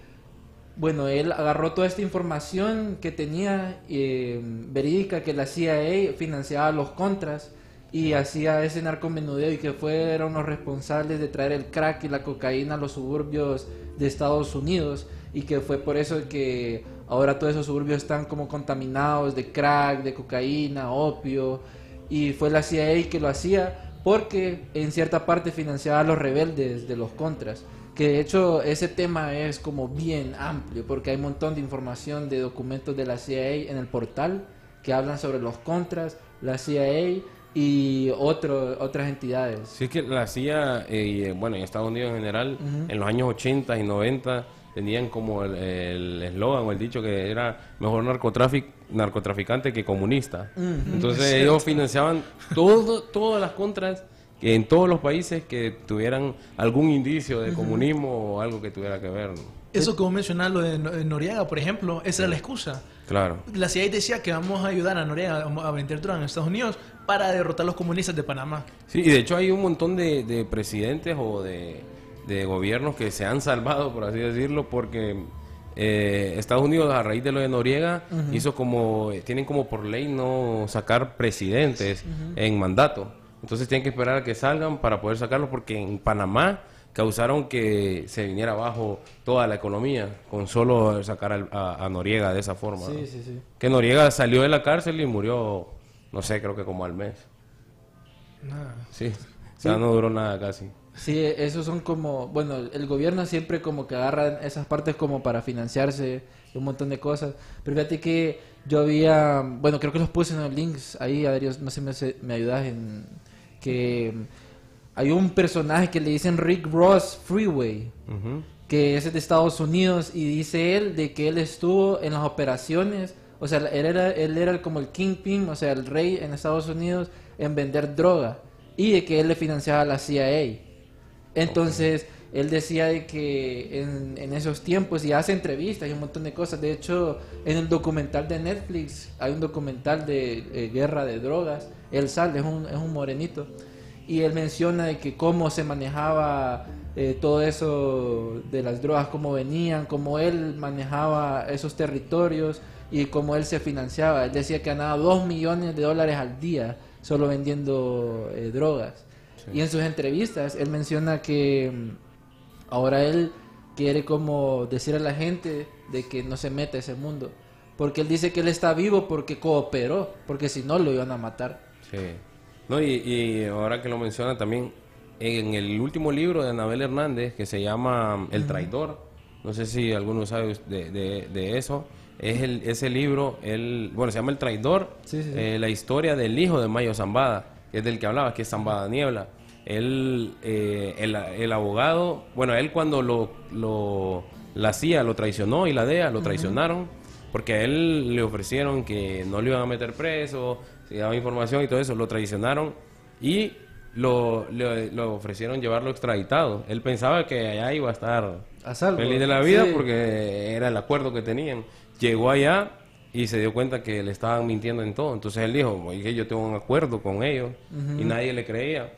bueno, él agarró toda esta información que tenía eh, verídica que la CIA financiaba los contras y hacía ese narcomenudeo y que fueron los responsables de traer el crack y la cocaína a los suburbios de Estados Unidos y que fue por eso que ahora todos esos suburbios están como contaminados de crack, de cocaína, opio y fue la CIA que lo hacía porque en cierta parte financiaba a los rebeldes de los contras. Que de hecho ese tema es como bien amplio porque hay un montón de información de documentos de la CIA en el portal que hablan sobre los contras, la CIA y otro, otras entidades. Sí, es que la CIA, eh, y, eh, bueno, en Estados Unidos en general, en los años 80 y 90, tenían como el el eslogan o el dicho que era mejor narcotrafic, narcotraficante que comunista. Entonces ellos financiaban todo, todas las contras que en todos los países que tuvieran algún indicio de comunismo o algo que tuviera que ver. ¿no? Eso vos mencionás, lo de de Noriega, por ejemplo, esa era la excusa. Claro. La CIA decía que vamos a ayudar a Noriega a vender droga en Estados Unidos para derrotar a los comunistas de Panamá. Sí, y de hecho hay un montón de, de presidentes o de, de gobiernos que se han salvado, por así decirlo, porque eh, Estados Unidos, a raíz de lo de Noriega, hizo como, tienen como por ley no sacar presidentes en mandato. Entonces tienen que esperar a que salgan para poder sacarlos, porque en Panamá causaron que se viniera abajo toda la economía con solo sacar al- a, a Noriega de esa forma. ¿no? Sí, sí, sí. Que Noriega salió de la cárcel y murió, no sé, creo que como al mes. Nada. Sí, o sea, no duró nada casi. Sí, esos son como, bueno, el gobierno siempre como que agarra esas partes como para financiarse un montón de cosas. Pero fíjate que yo había, bueno, creo que los puse en los links ahí, Adrián, no sé si me, me ayudas en que hay un personaje que le dicen Rick Ross Freeway, que es de Estados Unidos y dice él de que él estuvo en las operaciones, o sea, él era, él era como el kingpin, o sea, el rey en Estados Unidos en vender droga y de que él le financiaba a la CIA. Entonces, él decía de que en, en esos tiempos y hace entrevistas y un montón de cosas. De hecho, en el documental de Netflix hay un documental de eh, guerra de drogas. Él sale, es un, es un morenito. Y él menciona de que cómo se manejaba eh, todo eso de las drogas, cómo venían, cómo él manejaba esos territorios y cómo él se financiaba. Él decía que ganaba dos millones de dólares al día solo vendiendo eh, drogas. Y en sus entrevistas él menciona que mm, ahora él quiere como decir a la gente de que no se meta a ese mundo. Porque él dice que él está vivo porque cooperó, porque si no lo iban a matar. Sí. No, y, y ahora que lo menciona también, en el último libro de Anabel Hernández, que se llama El Traidor, no sé si alguno sabe de, de- de eso, es el, ese libro, el, bueno, se llama El Traidor, Sí, sí, sí. eh, la historia del hijo de Mayo Zambada, que es del que hablaba, que es Zambada Niebla. Él, eh, el, el abogado, bueno, él cuando lo, lo, la CIA lo traicionó y la DEA lo traicionaron, porque a él le ofrecieron que no le iban a meter preso, se daba información y todo eso, lo traicionaron y lo, le, lo ofrecieron llevarlo extraditado. Él pensaba que allá iba a estar A salvo. feliz de la vida Sí. porque era el acuerdo que tenían. Llegó allá y se dio cuenta que le estaban mintiendo en todo. Entonces él dijo, oye, yo tengo un acuerdo con ellos y nadie le creía.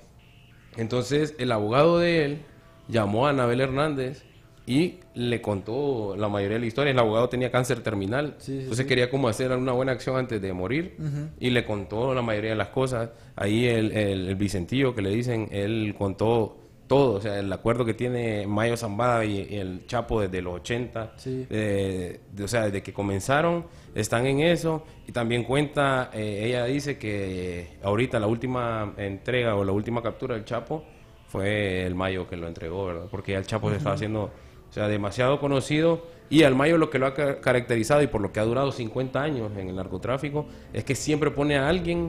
Entonces el abogado de él llamó a Anabel Hernández y le contó la mayoría de la historia. El abogado tenía cáncer terminal, Sí, sí, entonces sí. quería como hacer una buena acción antes de morir y le contó la mayoría de las cosas. Ahí el, el, el Vicentillo que le dicen, él contó todo, o sea, el acuerdo que tiene Mayo Zambada y, y el Chapo desde los 80, Sí. eh, de- o sea, desde que comenzaron, están en eso. Y también cuenta, eh, ella dice que ahorita la última entrega o la última captura del Chapo fue el Mayo que lo entregó, ¿verdad? Porque ya el Chapo se estaba haciendo, o sea, demasiado conocido. Y al Mayo lo que lo ha ca- caracterizado y por lo que ha durado 50 años en el narcotráfico es que siempre pone a alguien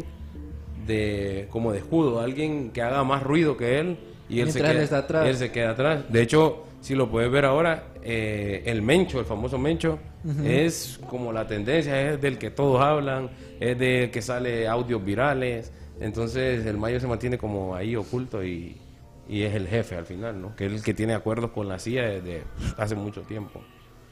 de como de escudo, alguien que haga más ruido que él y él, se Mientras queda, está atrás. él se queda atrás. De hecho, si lo puedes ver ahora, eh, el Mencho, el famoso Mencho, es como la tendencia, es del que todos hablan, es del que sale audios virales. Entonces el Mayo se mantiene como ahí oculto y, y es el jefe al final, ¿no? Que es el que tiene acuerdos con la CIA desde hace mucho tiempo.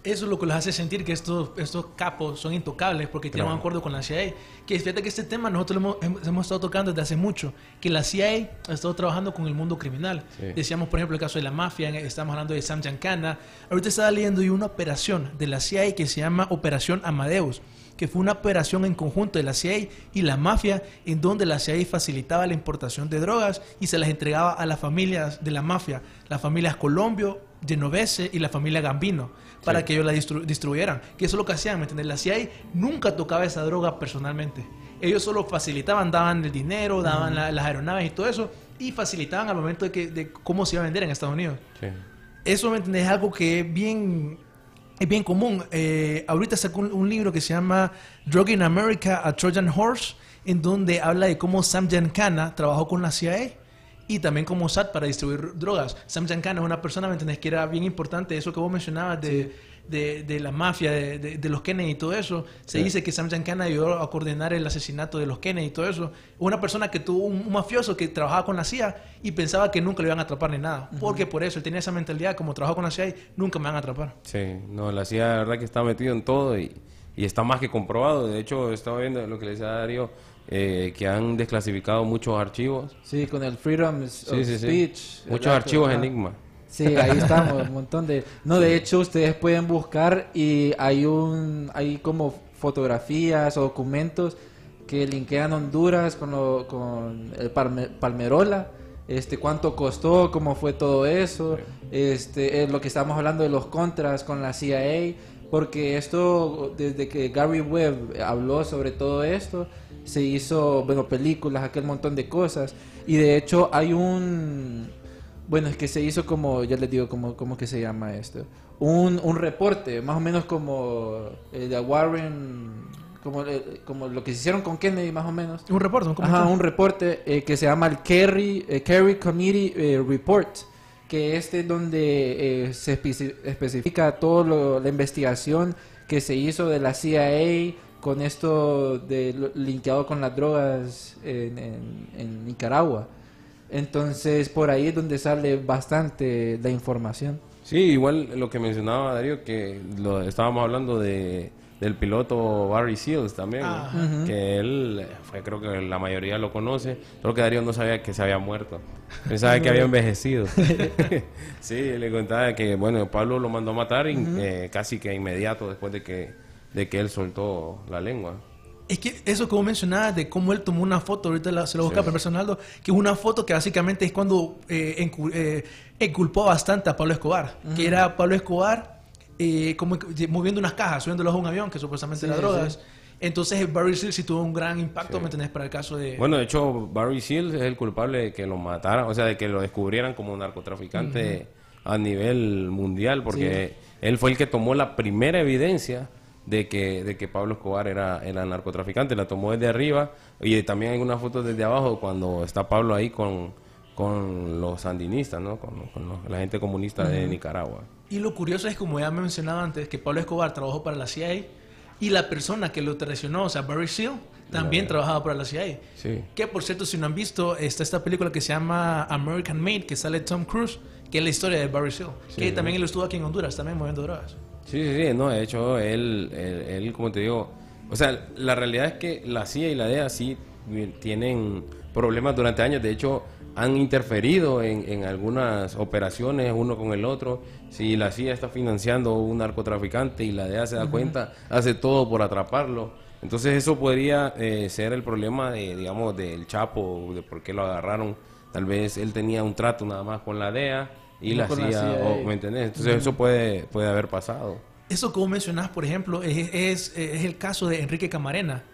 Eso es lo que los hace sentir que estos, estos capos son intocables porque tienen un Claro. acuerdo con la CIA. Que fíjate que este tema nosotros lo hemos, hemos- estado tocando desde hace mucho, que la CIA ha estado trabajando con el mundo criminal. Sí. Decíamos, por ejemplo, el caso de la mafia, estamos hablando de Sam Giancana. Ahorita estaba leyendo una operación de la CIA que se llama Operación Amadeus que fue una operación en conjunto de la CIA y la mafia, en donde la CIA facilitaba la importación de drogas y se las entregaba a las familias de la mafia, las familias Colombio, Genovese y la familia Gambino, para Sí. que ellos la distru- distribuyeran. Que eso es lo que hacían, ¿me entiendes? La CIA nunca tocaba esa droga personalmente. Ellos solo facilitaban, daban el dinero, daban la- las aeronaves y todo eso, y facilitaban al momento de, que, de cómo se iba a vender en Estados Unidos Sí. eso ¿me entiendes? es algo que es bien es bien común Eh, ahorita sacó un, libro que se llama Drug in America a Trojan Horse en donde habla de cómo Sam Giancana trabajó con la CIA y también como SAT para distribuir drogas Sam Giancana es una persona ¿me entiendes? que era bien importante eso que vos mencionabas de, de, de la mafia de, de- de los Kennedy y todo eso se Sí. dice que Sam Giancana ayudó a coordinar el asesinato de los Kennedy y todo eso una persona que tuvo un, un mafioso que trabajaba con la CIA y pensaba que nunca le iban a atrapar ni nada porque por eso él tenía esa mentalidad como trabajó con la CIA nunca me van a atrapar Sí, no, la CIA, la verdad que está metido en todo y, y está más que comprobado. De hecho, estaba viendo lo que le decía Darío, eh, que han desclasificado muchos archivos. Sí, con el Freedom of Sí, sí, sí. Speech. Muchos archivos Ajá. Enigma. Sí, ahí estamos, un montón de... No, de hecho, ustedes pueden buscar y hay un... Hay como fotografías o documentos que linkean Honduras con, lo- con el Palme- Palmerola. Este, cuánto costó, cómo fue todo eso, este, eh, lo que estamos hablando de los contras con la CIA, porque esto, desde que Gary Webb habló sobre todo esto, se hizo, bueno, películas, aquel montón de cosas, y de hecho hay un, bueno, es que se hizo como, ya les digo, como, ¿cómo que se llama esto? Un, un reporte, más o menos como el de Warren, como, eh, como lo que se hicieron con Kennedy, más o menos. un reporte un Ajá, comentario. un reporte eh, que se llama el Kerry, eh, Kerry Committee eh, Report, que este es donde eh, se especi- especifica toda la investigación que se hizo de la CIA con esto de linkeado con las drogas en, en- en Nicaragua. Entonces, por ahí es donde sale bastante la información. Sí, igual lo que mencionaba Darío, que lo estábamos hablando de, del piloto Barry Seals también, ¿no? Que él, fue, creo que la mayoría lo conoce, creo que Darío no sabía que se había muerto, pensaba que había envejecido. sí, le contaba que, bueno, Pablo lo mandó a matar eh, casi que inmediato después de que, de que él soltó la lengua. Es que eso como mencionabas de cómo él tomó una foto, ahorita la- se lo busca Sí. para Personaldo, que es una foto que básicamente es cuando eh, encu- eh, enculpó bastante a Pablo Escobar, que era Pablo Escobar eh, como moviendo unas cajas, subiéndolos a un avión, que supuestamente Sí, era drogas. sí. Entonces Barry Seal sí tuvo un gran impacto. ¿me entendés? Para el caso de... Bueno, de hecho, Barry Seals es el culpable de que lo mataran, o sea, de que lo descubrieran como narcotraficante a nivel mundial, porque él fue el que tomó la primera evidencia de que, de que Pablo Escobar era, era narcotraficante. La tomó desde arriba y también hay una foto desde abajo cuando está Pablo ahí con, con los sandinistas, ¿no? con, con los- la gente comunista de Nicaragua. Y lo curioso es, como ya me mencionaba antes, que Pablo Escobar trabajó para la CIA y la persona que lo traicionó, o sea, Barry Seal, también trabajaba para la CIA. Sí. Que por cierto, si no han visto, está esta película que se llama American Made, que sale Tom Cruise, que es la historia de Barry Seal, que también él estuvo aquí en Honduras, también moviendo drogas. Sí, sí, sí, no, de hecho, él, él, él, como te digo, o sea, la realidad es que la CIA y la DEA sí tienen problemas durante años, de hecho, han interferido en, en algunas operaciones uno con el otro. Si la CIA está financiando un narcotraficante y la DEA se da cuenta, hace todo por atraparlo. Entonces eso podría eh, ser el problema, de, digamos, del Chapo, de por qué lo agarraron. Tal vez él tenía un trato nada más con la DEA y la CIA, o- ¿me entendés? Entonces eso puede, puede haber pasado. Eso como mencionás, por ejemplo, es, es, es el caso de Enrique Camarena,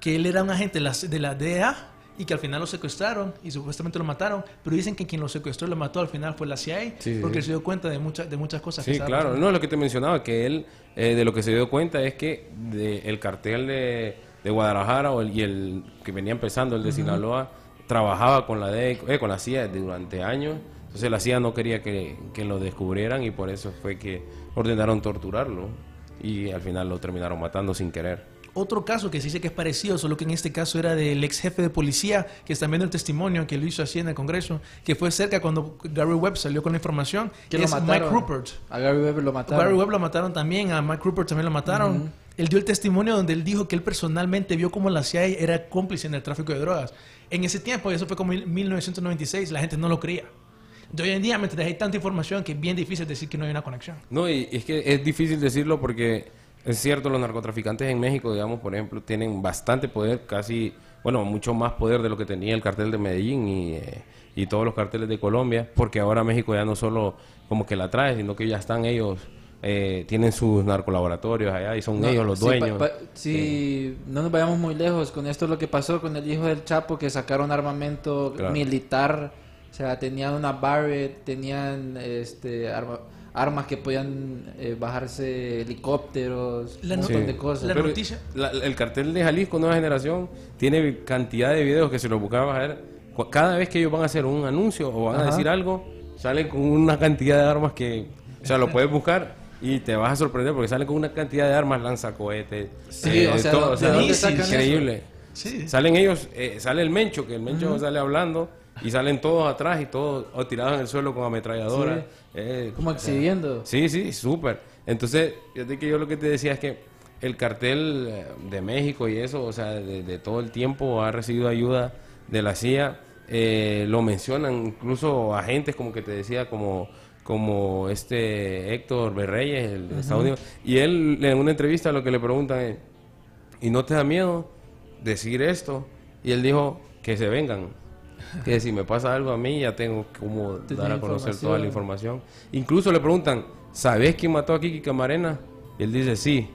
que él era un agente de la, de la DEA y que al final lo secuestraron y supuestamente lo mataron, pero dicen que quien lo secuestró y lo mató al final fue la CIA, Sí, porque sí. se dio cuenta de, muchas de muchas cosas. que Sí, estaban claro. pasando. No, lo que te mencionaba, que él, eh, de lo que se dio cuenta es que de- el cartel de, de Guadalajara o el- y el que venía empezando, el de Sinaloa, trabajaba con la, DE eh, con la CIA durante años. Entonces la CIA no quería que, que lo descubrieran y por eso fue que ordenaron torturarlo. Y al final lo terminaron matando sin querer. Otro caso que se dice que es parecido, solo que en este caso era del ex jefe de policía, que está viendo el testimonio que lo hizo así en el Congreso, que fue cerca cuando Gary Webb salió con la información, Que es mataron. Mike Rupert. A Gary Webb lo mataron. Gary Webb lo mataron también, a Mike Rupert también lo mataron. Él dio el testimonio donde él dijo que él personalmente vio cómo la CIA era cómplice en el tráfico de drogas. En ese tiempo, y eso fue como en 1996, la gente no lo creía. De hoy en día, mientras hay tanta información que es bien difícil decir que no hay una conexión. No, y es que es difícil decirlo porque es cierto, los narcotraficantes en México, digamos, por ejemplo, tienen bastante poder, casi, bueno, mucho más poder de lo que tenía el cartel de Medellín y, eh, y todos los carteles de Colombia, porque ahora México ya no solo como que la trae, sino que ya están ellos, eh, tienen sus narcolaboratorios allá y son No, ellos los sí, dueños. pa- pa- sí, no nos vayamos muy lejos con esto lo que pasó con el hijo del Chapo que sacaron armamento Claro. militar, sea, tenían una Barrett, tenían este arma- armas que podían eh, bajarse helicópteros, La un montón Sí. de cosas. La Pero noticia- la- el cartel de Jalisco Nueva Generación tiene cantidad de videos que se los buscaba a ver. Cada vez que ellos van a hacer un anuncio o van a Ajá. decir algo, salen con una cantidad de armas que, o sea, lo puedes buscar y te vas a sorprender porque salen con una cantidad de armas, lanzacohetes, Sí, o sea, ¿de dónde sacan eso? increíble. Sí. Salen ellos, eh, sale el Mencho, que el Mencho sale hablando y salen todos atrás y todos o tirados en el suelo con ametralladoras. Sí. Eh, Como o sea, exhibiendo. Sí, sí, súper. Entonces, fíjate que yo lo que te decía es que el cartel eh, de México y eso, o sea, de, de todo el tiempo ha recibido ayuda de la CIA. eh, lo mencionan incluso agentes, como que te decía, como, como este Héctor Berreyes, el de Estados Unidos. Y él, en una entrevista, lo que le preguntan es, ¿y no te da miedo decir esto? Y él dijo, que se vengan. Que si me pasa algo a mí, ya tengo como dar a conocer toda la información. Incluso le preguntan, ¿sabes quién mató a Kiki Camarena? Y él dice, sí.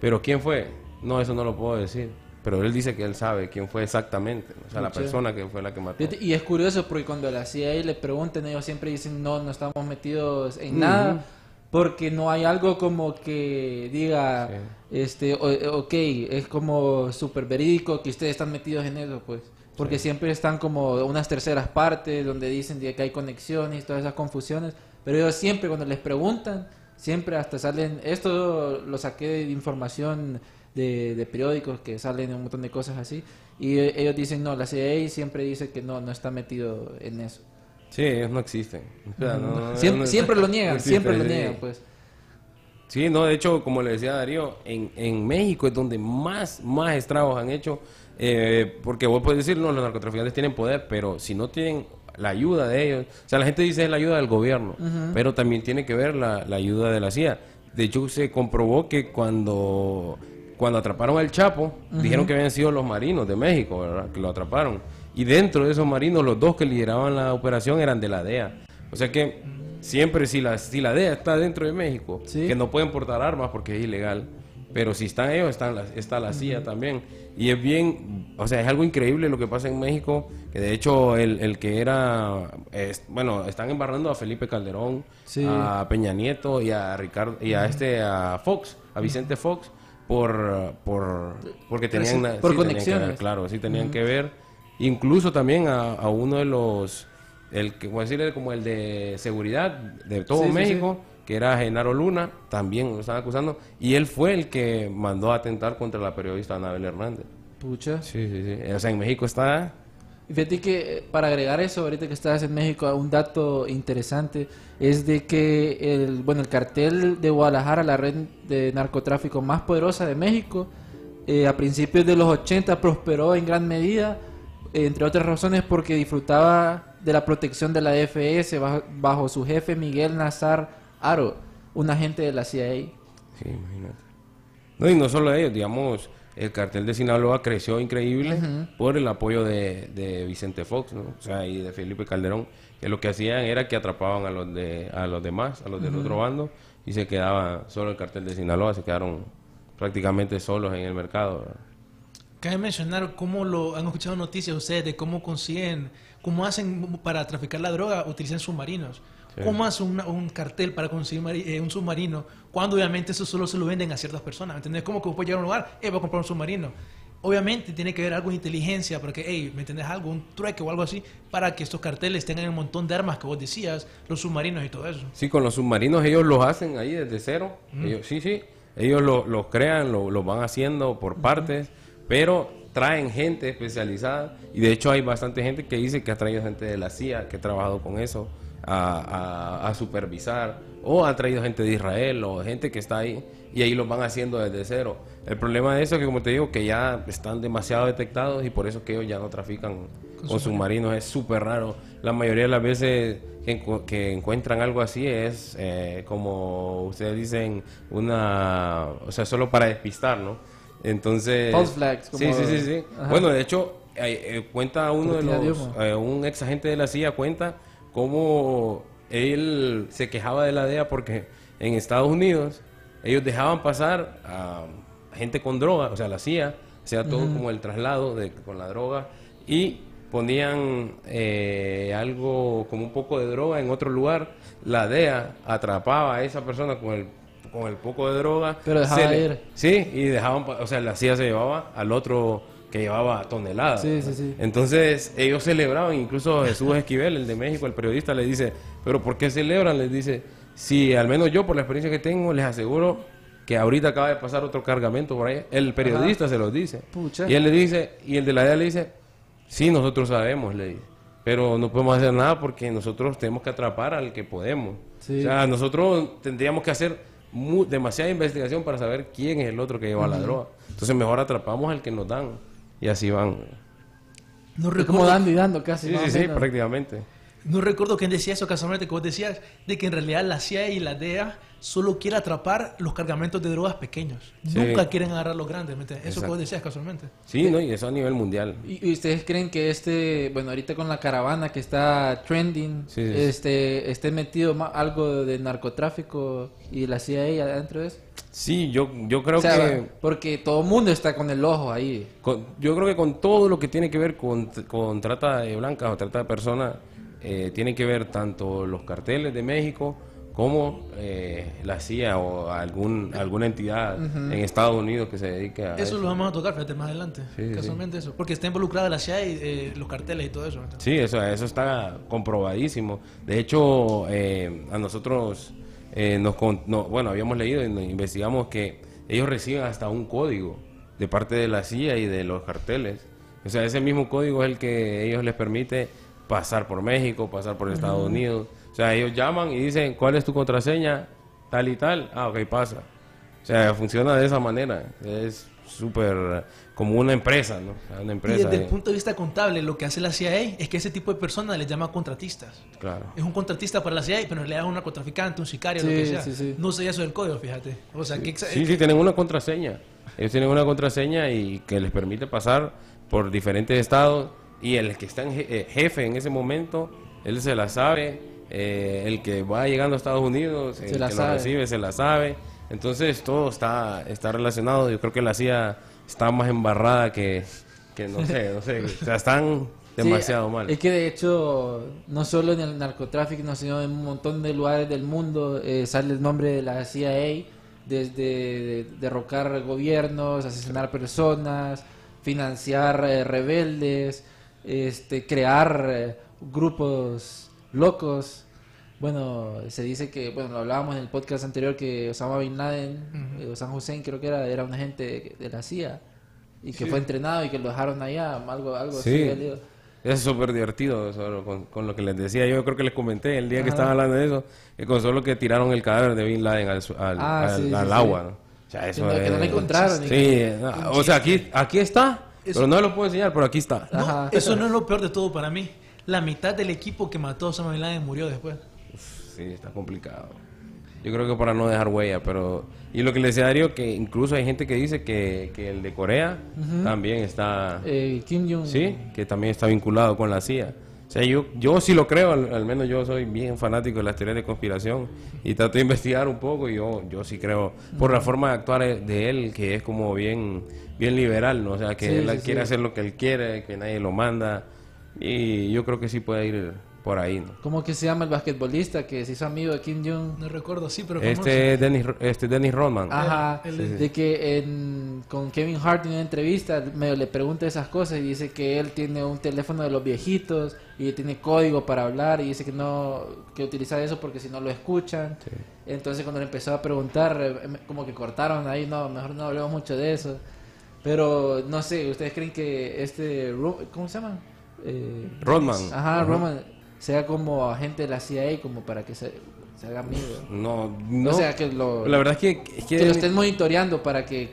¿Pero quién fue? No, eso no lo puedo decir. Pero él dice que él sabe quién fue exactamente. O sea, la persona que fue la que mató. Y es curioso porque cuando la CIA le preguntan, ellos siempre dicen, no, no estamos metidos en nada, porque no hay algo como que diga, este, o- ok, es como súper verídico que ustedes están metidos en eso, pues. Porque siempre están como unas terceras partes donde dicen que hay conexiones y todas esas confusiones, pero ellos siempre cuando les preguntan, siempre hasta salen, esto lo saqué de información de, de periódicos que salen un montón de cosas así, y eh, ellos dicen, no, la CIA siempre dice que no, no está metido en eso. Sí, ellos no existen. O sea, no- no- Siempre, no- siempre lo niegan, existen, siempre lo sí. niegan, pues. Sí, no, de hecho, como le decía Darío, en, en México es donde más, más estragos han hecho, eh, porque vos puedes decir, no, los narcotraficantes tienen poder, pero si no tienen la ayuda de ellos, o sea, la gente dice es la ayuda del gobierno, pero también tiene que ver la, la ayuda de la CIA. De hecho, se comprobó que cuando, cuando atraparon al Chapo, dijeron que habían sido los marinos de México, ¿verdad? Que lo atraparon. Y dentro de esos marinos, los dos que lideraban la operación eran de la DEA. O sea que siempre si la, si la DEA está dentro de México, Sí. que no pueden portar armas porque es ilegal, pero si están ellos, están la- está la CIA también. Y es bien, o sea, es algo increíble lo que pasa en México, que de hecho el, el que era, es- bueno, están embarrando a Felipe Calderón, Sí. a Peña Nieto y a Ricardo, y a este, a Fox, a Vicente Fox, por, por, porque tenían, una- por sí, tenían que conexiones. ver, claro, sí tenían que ver, incluso también a, a uno de los, el que, voy a decirle como el de seguridad de todo sí, México, que era Genaro Luna, también lo están acusando, y él fue el que mandó a atentar contra la periodista Anabel Hernández. Pucha. Sí, sí, sí. O sea, en México está... Fíjate que eh, para agregar eso, ahorita que estás en México, un dato interesante es de que el, bueno, el cartel de Guadalajara, la red de narcotráfico más poderosa de México, eh, a principios de los 80 prosperó en gran medida, eh, entre otras razones porque disfrutaba de la protección de la FS bajo, bajo su jefe Miguel Nazar Aro, un agente de la CIA. Sí, imagínate. No, y no solo ellos, digamos, el cartel de Sinaloa creció increíble por el apoyo de, de Vicente Fox, ¿no? O sea, y de Felipe Calderón, que lo que hacían era que atrapaban a los de a los demás, a los del otro bando, y se quedaba solo el cartel de Sinaloa, se quedaron prácticamente solos en el mercado. ¿verdad? Cabe mencionar cómo lo han escuchado noticias ustedes de cómo consiguen, cómo hacen para traficar la droga, utilizan submarinos. ¿Cómo hace una- un cartel para conseguir eh, un submarino? Cuando obviamente eso solo se lo venden a ciertas personas. ¿Me entiendes? ¿Cómo que puede llegar a un lugar? Eh, voy a comprar un submarino. Obviamente tiene que haber algo de inteligencia para que, hey, ¿me entiendes? Algo, un trueque o algo así, para que estos carteles tengan un montón de armas que vos decías, los submarinos y todo eso. Sí, con los submarinos ellos los hacen ahí desde cero. Ellos, sí, sí. Ellos lo- los crean, lo, lo van haciendo por partes, pero traen gente especializada. Y de hecho hay bastante gente que dice que ha traído gente de la CIA, que ha trabajado con eso, a, a- a supervisar. O ha traído gente de Israel o gente que está ahí. Y ahí los van haciendo desde cero. El problema de eso es que, como te digo, que ya están demasiado detectados y por eso que ellos ya no trafican con submarinos. Es súper raro. La mayoría de las veces que, que encuentran algo así es, eh, como ustedes dicen, una... O sea, solo para despistar, ¿no? Entonces... False flags, como- Sí, sí, sí. sí. Ajá. Bueno, de hecho, eh, eh, cuenta uno de los... eh, un ex agente de la CIA cuenta cómo él se quejaba de la DEA porque en Estados Unidos ellos dejaban pasar a gente con droga, o sea, la CIA, sea todo como el traslado de, con la droga y ponían eh, algo como un poco de droga en otro lugar, la DEA atrapaba a esa persona con el con el poco de droga, Pero dejaba se ir. Sí, y dejaban, o sea, la CIA se llevaba al otro que llevaba toneladas. Sí, sí, sí. Entonces ellos celebraban, incluso Jesús Esquivel, el de México, el periodista, le dice, pero ¿por qué celebran? Les dice, si al menos yo por la experiencia que tengo les aseguro que ahorita acaba de pasar otro cargamento por ahí. El periodista se los dice. Pucha. Y él le dice, y el de la DEA le dice, sí, nosotros sabemos, le dice, pero no podemos hacer nada porque nosotros tenemos que atrapar al que podemos. Sí. O sea, nosotros tendríamos que hacer demasiada investigación para saber quién es el otro que lleva la droga. Entonces mejor atrapamos al que nos dan. Y así van. No recuerdo, como dando y dando casi. Sí, sí, sí, prácticamente. no recuerdo quién decía eso casualmente, que vos decías de que en realidad la CIA y la DEA solo quiere atrapar los cargamentos de drogas pequeños. Sí. Nunca quieren agarrar los grandes. ¿me entiendes? Eso vos decías casualmente. Sí, ¿no? Y eso a nivel mundial. ¿Y y ustedes creen que este, bueno, ahorita con la caravana que está trending, Sí, sí. este, esté metido algo de narcotráfico y la CIA adentro de eso? Sí, yo, yo creo O sea, que... porque todo el mundo está con el ojo ahí. con- yo creo que con todo lo que tiene que ver con, con trata de blancas o trata de personas, eh, tiene que ver tanto los carteles de México como eh, la CIA o algún, alguna entidad en Estados Unidos que se dedique a Eso lo vamos a tocar, fíjate, más adelante. Sí, sí, casualmente eso. Porque está involucrada la CIA y eh, los carteles y todo eso. Sí, eso, eso está comprobadísimo. De hecho, eh, a nosotros, eh, nos, no, bueno, habíamos leído y nos investigamos que ellos reciben hasta un código de parte de la CIA y de los carteles. O sea, ese mismo código es el que ellos les permite pasar por México, pasar por Estados Unidos. O sea, ellos llaman y dicen, ¿cuál es tu contraseña? Tal y tal. Ah, ok, pasa. O sea, funciona de esa manera. Es súper como una empresa, ¿no? Una Y empresa. desde el punto de vista contable, lo que hace la CIA es que ese tipo de personas les llama contratistas. Claro. Es un contratista para la CIA, pero en realidad es un narcotraficante, un sicario, lo que sea. sí, sí. No sé eso del código, fíjate. O sea, que Sí, sí, tienen una contraseña. Ellos tienen una contraseña y que les permite pasar por diferentes estados y el que está en je- eh, jefe en ese momento, él se la sabe. eh, el que va llegando a Estados Unidos, el la que sabe. lo recibe, se la sabe. Entonces todo está, está relacionado. Yo creo que la CIA está más embarrada que, que no sé, no sé. O sea, están demasiado Sí, mal. Es que de hecho, no solo en el narcotráfico, sino en un montón de lugares del mundo eh, sale el nombre de la CIA, desde de- derrocar gobiernos, asesinar personas, financiar eh, rebeldes, este, crear eh, grupos locos. Bueno, se dice que, bueno, lo hablábamos en el podcast anterior que Osama Bin Laden, eh, Osama Hussein creo que era, era un agente de la CIA y que fue entrenado y que lo dejaron allá, algo, algo Sí. así. Es súper divertido eso, con, con lo que les decía. Yo creo que les comenté el día que estaban hablando de eso, que con solo que tiraron el cadáver de Bin Laden al, su- al, Ah, al- sí, sí, al sí. agua. ¿no? O sea, eso que no lo es- encontraron, Sí, no, o sea, aquí, aquí está, Eso- pero no lo puedo enseñar, pero aquí está. No, eso no es lo peor de todo para mí. La mitad del equipo que mató a Osama Bin Laden murió después. Sí, está complicado. Yo creo que para no dejar huella, pero... Y lo que le decía a Darío, que incluso hay gente que dice que, que el de Corea también está... Eh, Kim Jong. Sí, que también está vinculado con la CIA. O sea, yo, yo sí lo creo, al, al menos yo soy bien fanático de las teorías de conspiración y trato de investigar un poco y yo, yo sí creo, por la forma de actuar de él, que es como bien, bien liberal, ¿no? O sea, que Sí, él sí, quiere sí. hacer lo que él quiere, que nadie lo manda y yo creo que sí puede ir por ahí, ¿no? ¿Cómo que se llama el basquetbolista que se hizo amigo de Kim Jong? No recuerdo, sí, pero Este Dennis, este Dennis Rodman. Ajá, es- de que en, con Kevin Hart en una entrevista medio le pregunta esas cosas y dice que él tiene un teléfono de los viejitos y tiene código para hablar y dice que no que utiliza eso porque si no lo escuchan. Entonces cuando le empezó a preguntar eh, como que cortaron ahí, no, mejor no hablemos mucho de eso. Pero no sé, ¿ustedes creen que este ¿cómo se llama? Eh, Rodman. Ajá, Roman sea como agente de la CIA como para que se, se haga amigo. No, no. O sea, que lo, la verdad es que, es que que lo estén monitoreando para que...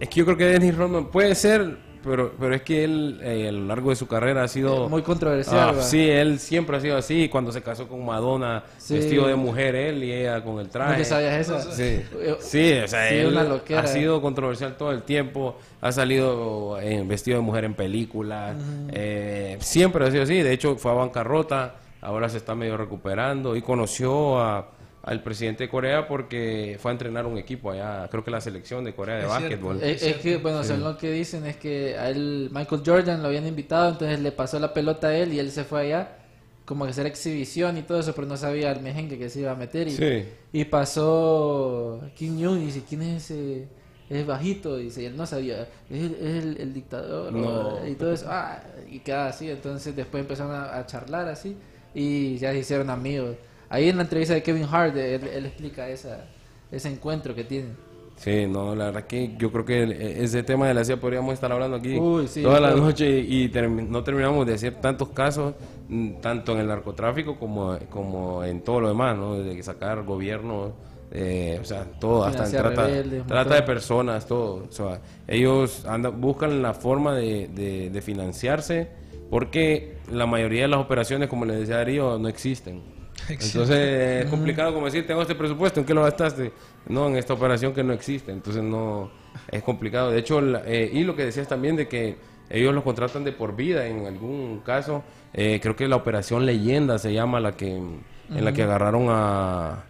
Es que yo creo que Dennis Rodman puede ser, pero, pero es que él eh, a lo largo de su carrera ha sido... Eh, muy controversial. Ah, sí, él siempre ha sido así. Cuando se casó con Madonna, Sí. vestido de mujer él y ella con el ¿No traje. te sabías esa? Sí, Eh, sí, o sea, sí, él ha sido controversial todo el tiempo. Ha salido en vestido de mujer en películas. eh, siempre ha sido así. De hecho, fue a bancarrota. Ahora se está medio recuperando y conoció a, al presidente de Corea porque fue a entrenar un equipo allá. Creo que la selección de Corea de Es cierto. básquetbol. Eh, Es, que, bueno, según lo que dicen es que a él, Michael Jordan lo habían invitado, entonces le pasó la pelota a él y él se fue allá como que hacer exhibición y todo eso, pero no sabía el mejengue que se iba a meter. Y, Sí. y pasó Kim Jong y dice, ¿quién es ese? Es bajito, dice, y él no sabía, es el, es el- el dictador No. y todo eso, ah, y queda así, entonces después empezaron a, a charlar así y ya se hicieron amigos. Ahí en la entrevista de Kevin Hart, él, él explica esa, ese encuentro que tiene. Sí, no, la verdad que yo creo que ese tema de la CIA podríamos estar hablando aquí Uy, sí, toda la noche y, no terminamos de hacer tantos casos, mm, tanto en el narcotráfico como, como en todo lo demás, ¿no? De sacar gobiernos, eh, o sea, todo, hasta en trata, rebeldes, trata de personas, todo. O sea, ellos andan, buscan la forma de, de- de financiarse porque la mayoría de las operaciones, como les decía Darío, no existen. Entonces es complicado como decir, tengo este presupuesto, ¿en qué lo gastaste? No, en esta operación que no existe, entonces no, es complicado. De hecho, la- eh, y lo que decías también de que ellos los contratan de por vida en algún caso, eh, creo que la operación Leyenda se llama la que, en la que agarraron a,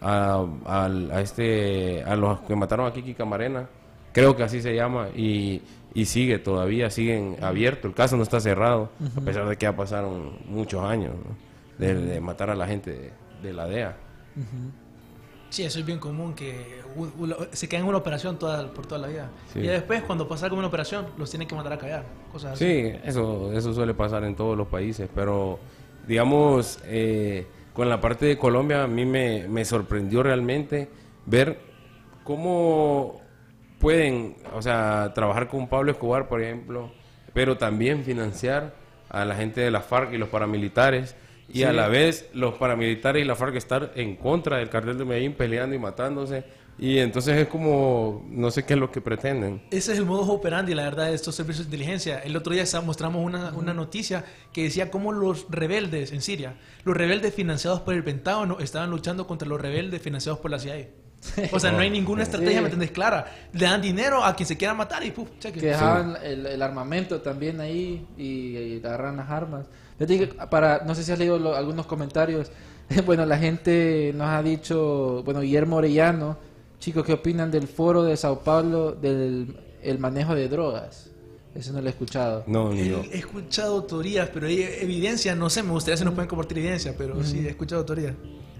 a, al- a este, a los que mataron a Kiki Camarena, creo que así se llama, y, y sigue todavía, siguen abierto, el caso no está cerrado, a pesar de que ya pasaron muchos años ¿no? de, de matar a la gente de, de la DEA. Sí, eso es bien común que se quedan en una operación toda, por toda la vida. Sí. Y después, cuando pasa como una operación, los tienen que mandar a callar. Cosas así. Sí, eso, eso suele pasar en todos los países, pero digamos, eh, con la parte de Colombia a mí me, me sorprendió realmente ver cómo pueden, o sea, trabajar con Pablo Escobar, por ejemplo, pero también financiar a la gente de la FARC y los paramilitares. Y a la vez los paramilitares y la FARC estar en contra del cartel de Medellín peleando y matándose. Y entonces es como, no sé qué es lo que pretenden. Ese es el modo operandi, la verdad, de estos servicios de inteligencia. El otro día mostramos una, una noticia que decía cómo los rebeldes en Siria, los rebeldes financiados por el Pentágono, estaban luchando contra los rebeldes financiados por la CIA. O sea, no hay ninguna estrategia, Sí. ¿me entiendes? Clara. Le dan dinero a quien se quiera matar y puf, cheque. que dejaban el, el armamento también ahí y, y agarran las armas. Yo te digo, para, no sé si has leído lo- algunos comentarios. Bueno, la gente nos ha dicho, bueno, Guillermo Orellano, Chicos, ¿qué opinan del foro de Sao Paulo del el manejo de drogas? Eso no lo he escuchado. No, ni yo. He escuchado teorías, pero hay evidencia, no sé, me gustaría si nos pueden compartir evidencia, pero sí, he escuchado teorías.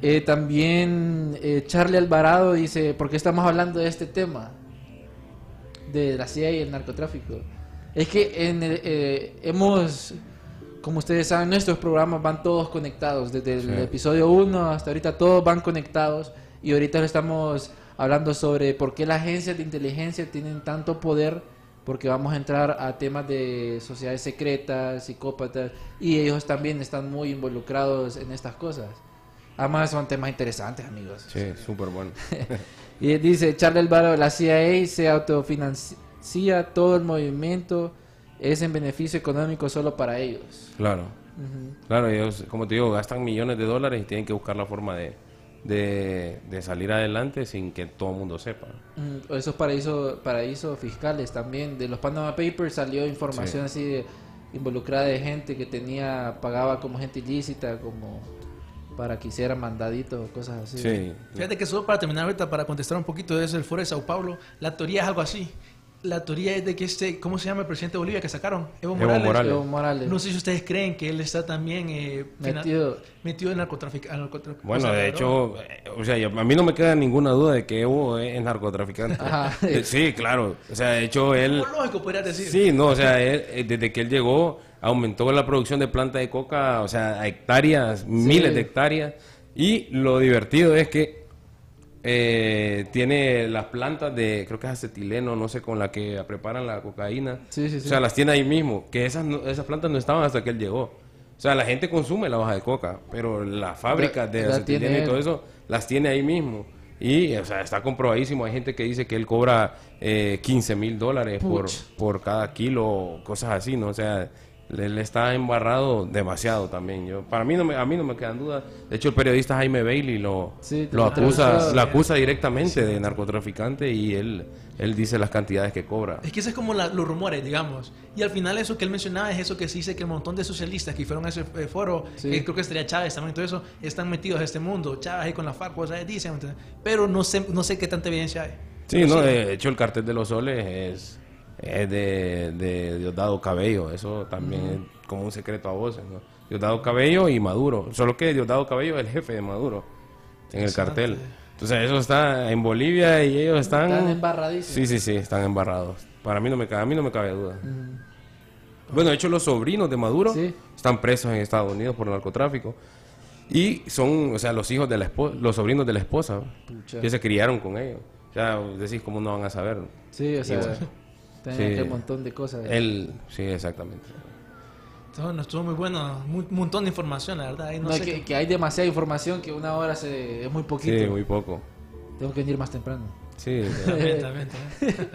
Eh, también eh, Charlie Alvarado dice, ¿por qué estamos hablando de este tema? De la CIA y el narcotráfico. Es que en el- eh, hemos, como ustedes saben, nuestros programas van todos conectados. Desde el Sí. episodio 1 hasta ahorita todos van conectados. Y ahorita estamos hablando sobre por qué las agencias de inteligencia tienen tanto poder. Porque vamos a entrar a temas de sociedades secretas, psicópatas. Y ellos también están muy involucrados en estas cosas. Además son temas interesantes, amigos. Sí, súper bueno. Y dice Charles Alvaro, la CIA se autofinancia todo el movimiento, es en beneficio económico solo para ellos. Claro. Claro, ellos, como te digo, gastan millones de dólares y tienen que buscar la forma de, de, de salir adelante sin que todo el mundo sepa. Mm, Esos paraísos, paraísos fiscales también, de los Panama Papers salió información así de involucrada de gente que tenía, pagaba como gente ilícita, como para que hiciera mandaditos, cosas así. Sí. Fíjate que solo para terminar ahorita, para contestar un poquito de eso, el foro de Sao Paulo, la teoría es algo así. La teoría es de que este, ¿cómo se llama el presidente de Bolivia que sacaron? Evo Evo Morales. Evo Morales. No sé si ustedes creen que él está también eh, Metido. metido en narcotráfico- o Bueno, sea, de hecho, eh, o sea, yo- a mí no me queda ninguna duda de que Evo es narcotraficante. Ajá. Sí, claro. O sea, de hecho, él... Lógico, podrías decir. Sí, no, o sea, él, eh, desde que él llegó, aumentó la producción de planta de coca, o sea, a hectáreas, miles de hectáreas. Y lo divertido es que eh, tiene las plantas de, creo que es acetileno, no sé, con la que preparan la cocaína. Sí, sí, sí. O sea, las tiene ahí mismo, que esas, no- esas plantas no estaban hasta que él llegó. O sea, la gente consume la hoja de coca, pero las fábricas de la acetileno y todo eso las tiene ahí mismo. Y, o sea, está comprobadísimo. Hay gente que dice que él cobra eh, 15 mil dólares por, por cada kilo, cosas así, ¿no? O sea, él está embarrado demasiado también. Yo, para mí no me, a mí no me quedan dudas. De hecho, el periodista Jaime Bailey lo, Sí, lo acusa, lo acusa directamente de narcotraficante y él, él dice las cantidades que cobra. Es que eso es como la- los rumores, digamos. Y al final eso que él mencionaba es eso que se dice que el montón de socialistas que fueron a ese eh, foro, Sí. que creo que estaría Chávez también, todo eso, están metidos a este mundo. Chávez ahí con la FARC, cosas dicen, pero no sé, no sé qué tanta evidencia hay. Sí, no, de hecho el cartel de los soles es, es de, de Diosdado Cabello, eso también es como un secreto a voces, ¿no? Diosdado Cabello y Maduro, solo que Diosdado Cabello es el jefe de Maduro en el cartel. Entonces eso está en Bolivia y ellos están... Están embarradísimos. Sí, sí, sí, están embarrados. Para mí no me, a mí no me cabe duda. Bueno, de hecho los sobrinos de Maduro Sí. están presos en Estados Unidos por narcotráfico. Y son, o sea, los hijos de la esposa, los sobrinos de la esposa, Pucha. que se criaron con ellos. O sea, decís, ¿cómo no van a saber? Sí, o sea, Sí. un montón de cosas. Él, sí, exactamente. Entonces, no estuvo muy bueno, un montón de información, la verdad. ahí no No, sé que, qué- que hay demasiada información que una hora se, es muy poquito. Sí, muy poco. Tengo que venir más temprano. Sí, También, también, también.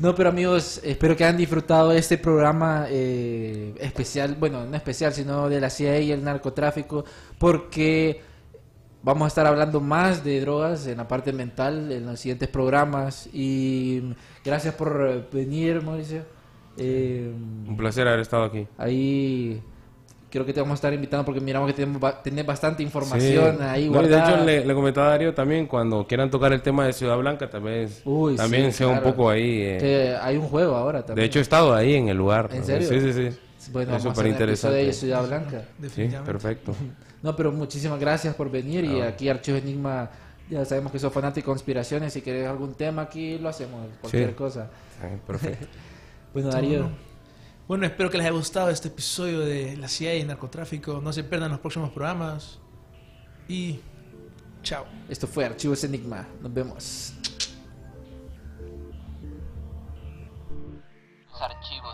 No, pero amigos, espero que hayan disfrutado de este programa eh, especial, bueno, no especial, sino de la CIA y el narcotráfico, porque vamos a estar hablando más de drogas en la parte mental en los siguientes programas. Y gracias por eh, venir, Mauricio. Eh, un placer haber estado aquí. ahí creo que te vamos a estar invitando porque miramos que tenemos ba- tenés bastante información Sí. ahí No, y de guardada. hecho, le, le comentaba a Darío también, cuando quieran tocar el tema de Ciudad Blanca, también, Uy, también sí, sea un poco ahí. eh, Que hay un juego ahora también. De hecho, he estado ahí en el lugar. ¿En ¿no? serio? Sí, sí, sí. bueno, es súper de interesante. Ciudad Blanca. Sí, perfecto. No, pero muchísimas gracias por venir y aquí Archivo Enigma, ya sabemos que sos fanático de conspiraciones, si querés algún tema aquí lo hacemos, cualquier Sí. cosa. Sí, Perfecto. Bueno, Darío, Bueno, espero que les haya gustado este episodio de la CIA y el narcotráfico. No se pierdan los próximos programas. Y chao. esto fue Archivos Enigma, nos vemos. Los archivos Enigma.